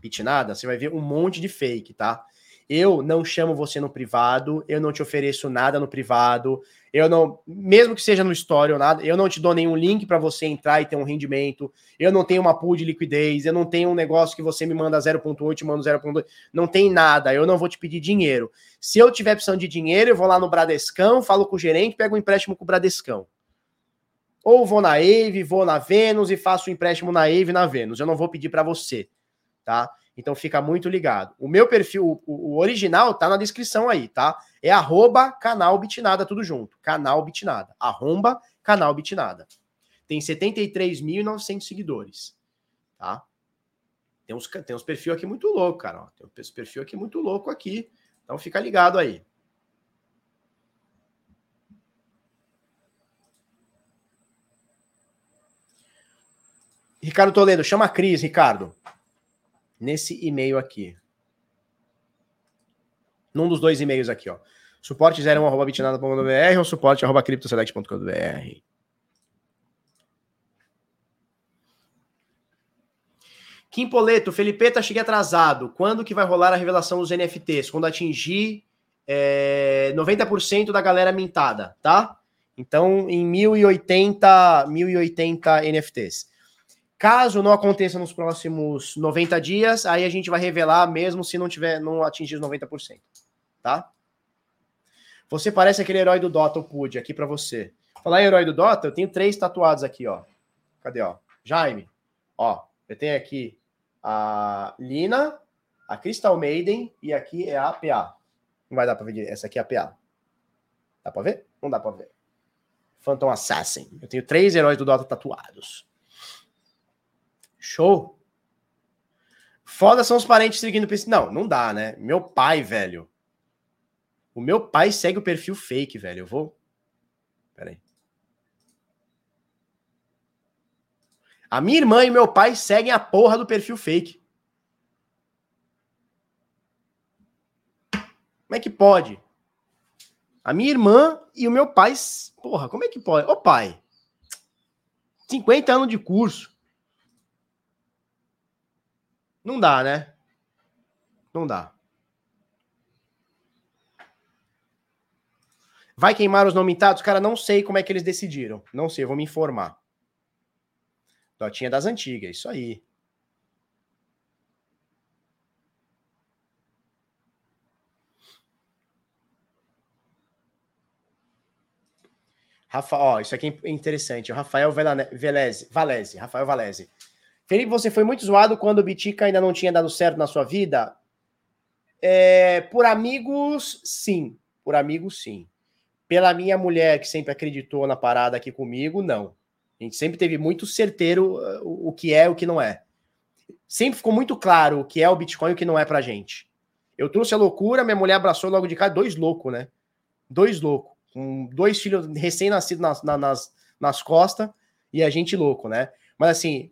Bitnada, você vai ver um monte de fake, tá? Eu não chamo você no privado, eu não te ofereço nada no privado, eu não, mesmo que seja no story ou nada, eu não te dou nenhum link para você entrar e ter um rendimento, eu não tenho uma pool de liquidez, eu não tenho um negócio que você me manda 0.8, manda 0.2, não tem nada, eu não vou te pedir dinheiro. Se eu tiver opção de dinheiro, eu vou lá no Bradescão, falo com o gerente, pego um empréstimo com o Bradescão. Ou vou na Ave, vou na Vênus e faço um empréstimo na Ave e na Vênus. Eu não vou pedir para você, tá? Então fica muito ligado. O meu perfil, o, o, original, tá na descrição aí, tá? É arroba canal Bitnada, tudo junto. Canal Bitnada. Arromba canal Bitnada. Tem 73.900 seguidores, tá? Tem uns, tem uns perfil aqui muito louco, cara. Ó. Tem uns perfil aqui muito louco aqui. Então fica ligado aí. Ricardo Toledo, chama a Cris, Ricardo nesse e-mail aqui. Num dos dois e-mails aqui, ó. Suporte 01.bitnada.com.br ou suporte arroba criptoselect.com.br. Kim Poleto, Felipeta, cheguei atrasado. Quando que vai rolar a revelação dos NFTs? Quando atingir é, 90% da galera mintada, tá? Então, em 1080, 1080 NFTs. Caso não aconteça nos próximos 90 dias, aí a gente vai revelar mesmo se não tiver não atingir os 90%, tá? Você parece aquele herói do Dota, o Pud, aqui para você. Falar em herói do Dota, eu tenho três tatuados aqui, ó. Cadê, ó? Jaime, ó, eu tenho aqui a Lina, a Crystal Maiden e aqui é a PA. Não vai dar para ver, essa aqui é a PA. Dá para ver? Não dá para ver. Phantom Assassin. Eu tenho três heróis do Dota tatuados. Show. Foda são os parentes seguindo o perfil. Não, não dá, né? Meu pai, velho. O meu pai segue o perfil fake, velho. Eu vou. Pera aí. A minha irmã e meu pai seguem a porra do perfil fake. Como é que pode? A minha irmã e o meu pai. Porra, como é que pode? Ô pai. 50 anos de curso. Não dá, né? Não dá. Vai queimar os nomitados? Cara, não sei como é que eles decidiram. Não sei, vou me informar. Dotinha das antigas, isso aí. Rafa, ó, isso aqui é interessante. O Rafael Velese, Valese, Rafael Valese. Felipe, você foi muito zoado quando o Bitica ainda não tinha dado certo na sua vida? É, por amigos, sim. Por amigos, sim. Pela minha mulher, que sempre acreditou na parada aqui comigo, não. A gente sempre teve muito certeiro uh, o, que é e o que não é. Sempre ficou muito claro o que é o Bitcoin e o que não é pra gente. Eu trouxe a loucura, minha mulher abraçou logo de cá, dois loucos, né? Dois loucos. Com dois filhos recém-nascidos nas, nas, nas costas e a gente louco, né? Mas assim,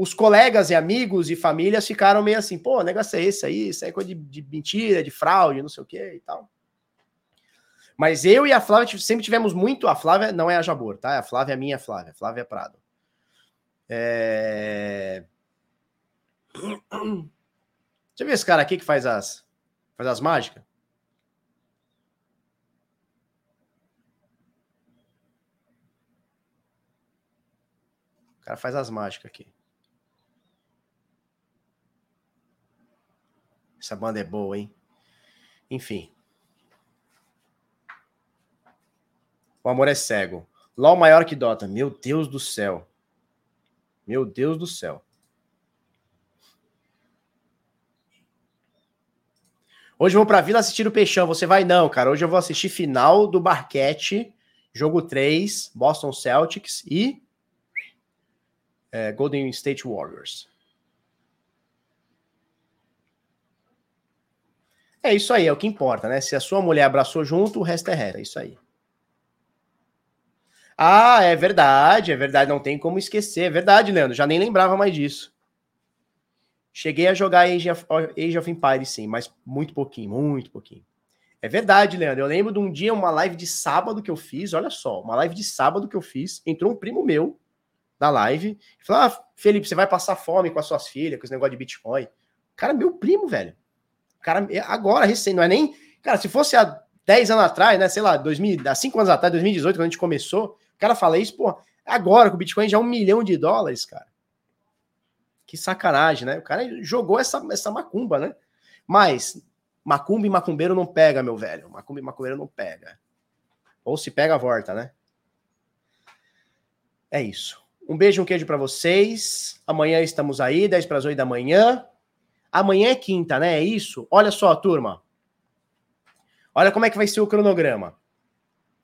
os colegas e amigos e famílias ficaram meio assim, pô, negócio é esse aí, isso é coisa de, de mentira, de fraude, não sei o que e tal. Mas eu e a Flávia sempre tivemos muito. A Flávia não é a Jabor, tá? A Flávia é a minha Flávia, Flávia Prado. É... Deixa eu ver esse cara aqui que faz as, faz as mágicas. O cara faz as mágicas aqui. Essa banda é boa, hein? Enfim. O amor é cego. LOL maior que Dota. Meu Deus do céu. Meu Deus do céu. Hoje eu vou pra Vila assistir o Peixão. Você vai não, cara. Hoje eu vou assistir final do Barquete, jogo 3, Boston Celtics e é, Golden State Warriors. É isso aí, é o que importa, né? Se a sua mulher abraçou junto, o resto é rera, é isso aí. Ah, é verdade, é verdade, não tem como esquecer. É verdade, Leandro, já nem lembrava mais disso. Cheguei a jogar Age of, Age of Empires, sim, mas muito pouquinho, muito pouquinho. É verdade, Leandro. Eu lembro de um dia, uma live de sábado que eu fiz, olha só, uma live de sábado que eu fiz, entrou um primo meu na live e falou: Ah, Felipe, você vai passar fome com as suas filhas, com esse negócio de Bitcoin. Cara, meu primo, velho. Cara, é agora, recém, não é nem. Cara, se fosse há 10 anos atrás, né? Sei lá, 2000, há 5 anos atrás, 2018, quando a gente começou, o cara fala isso, pô, agora com o Bitcoin já é um milhão de dólares, cara. Que sacanagem, né? O cara jogou essa, essa macumba, né? Mas macumba e macumbeiro não pega, meu velho. Macumba e macumbeiro não pega. Ou se pega, volta, né? É isso. Um beijo, um queijo para vocês. Amanhã estamos aí, 10 para as 8 da manhã. Amanhã é quinta, né? É isso? Olha só, turma. Olha como é que vai ser o cronograma.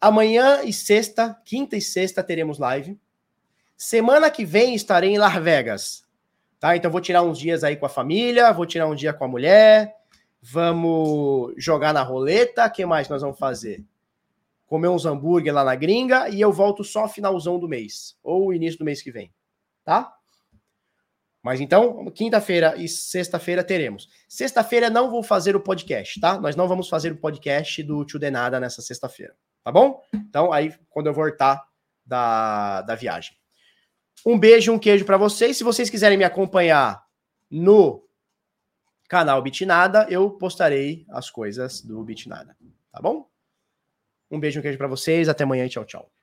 Amanhã e sexta, quinta e sexta, teremos live. Semana que vem estarei em Las Vegas. Tá? Então vou tirar uns dias aí com a família, vou tirar um dia com a mulher, vamos jogar na roleta. O que mais nós vamos fazer? Comer uns hambúrguer lá na gringa e eu volto só finalzão do mês, ou início do mês que vem. Tá? Mas então, quinta-feira e sexta-feira teremos. Sexta-feira não vou fazer o podcast, tá? Nós não vamos fazer o podcast do Tio Denada nessa sexta-feira, tá bom? Então, aí, quando eu voltar da, da viagem. Um beijo, um queijo para vocês. Se vocês quiserem me acompanhar no canal Bitnada, eu postarei as coisas do Bitnada, tá bom? Um beijo, um queijo para vocês. Até amanhã. Tchau, tchau.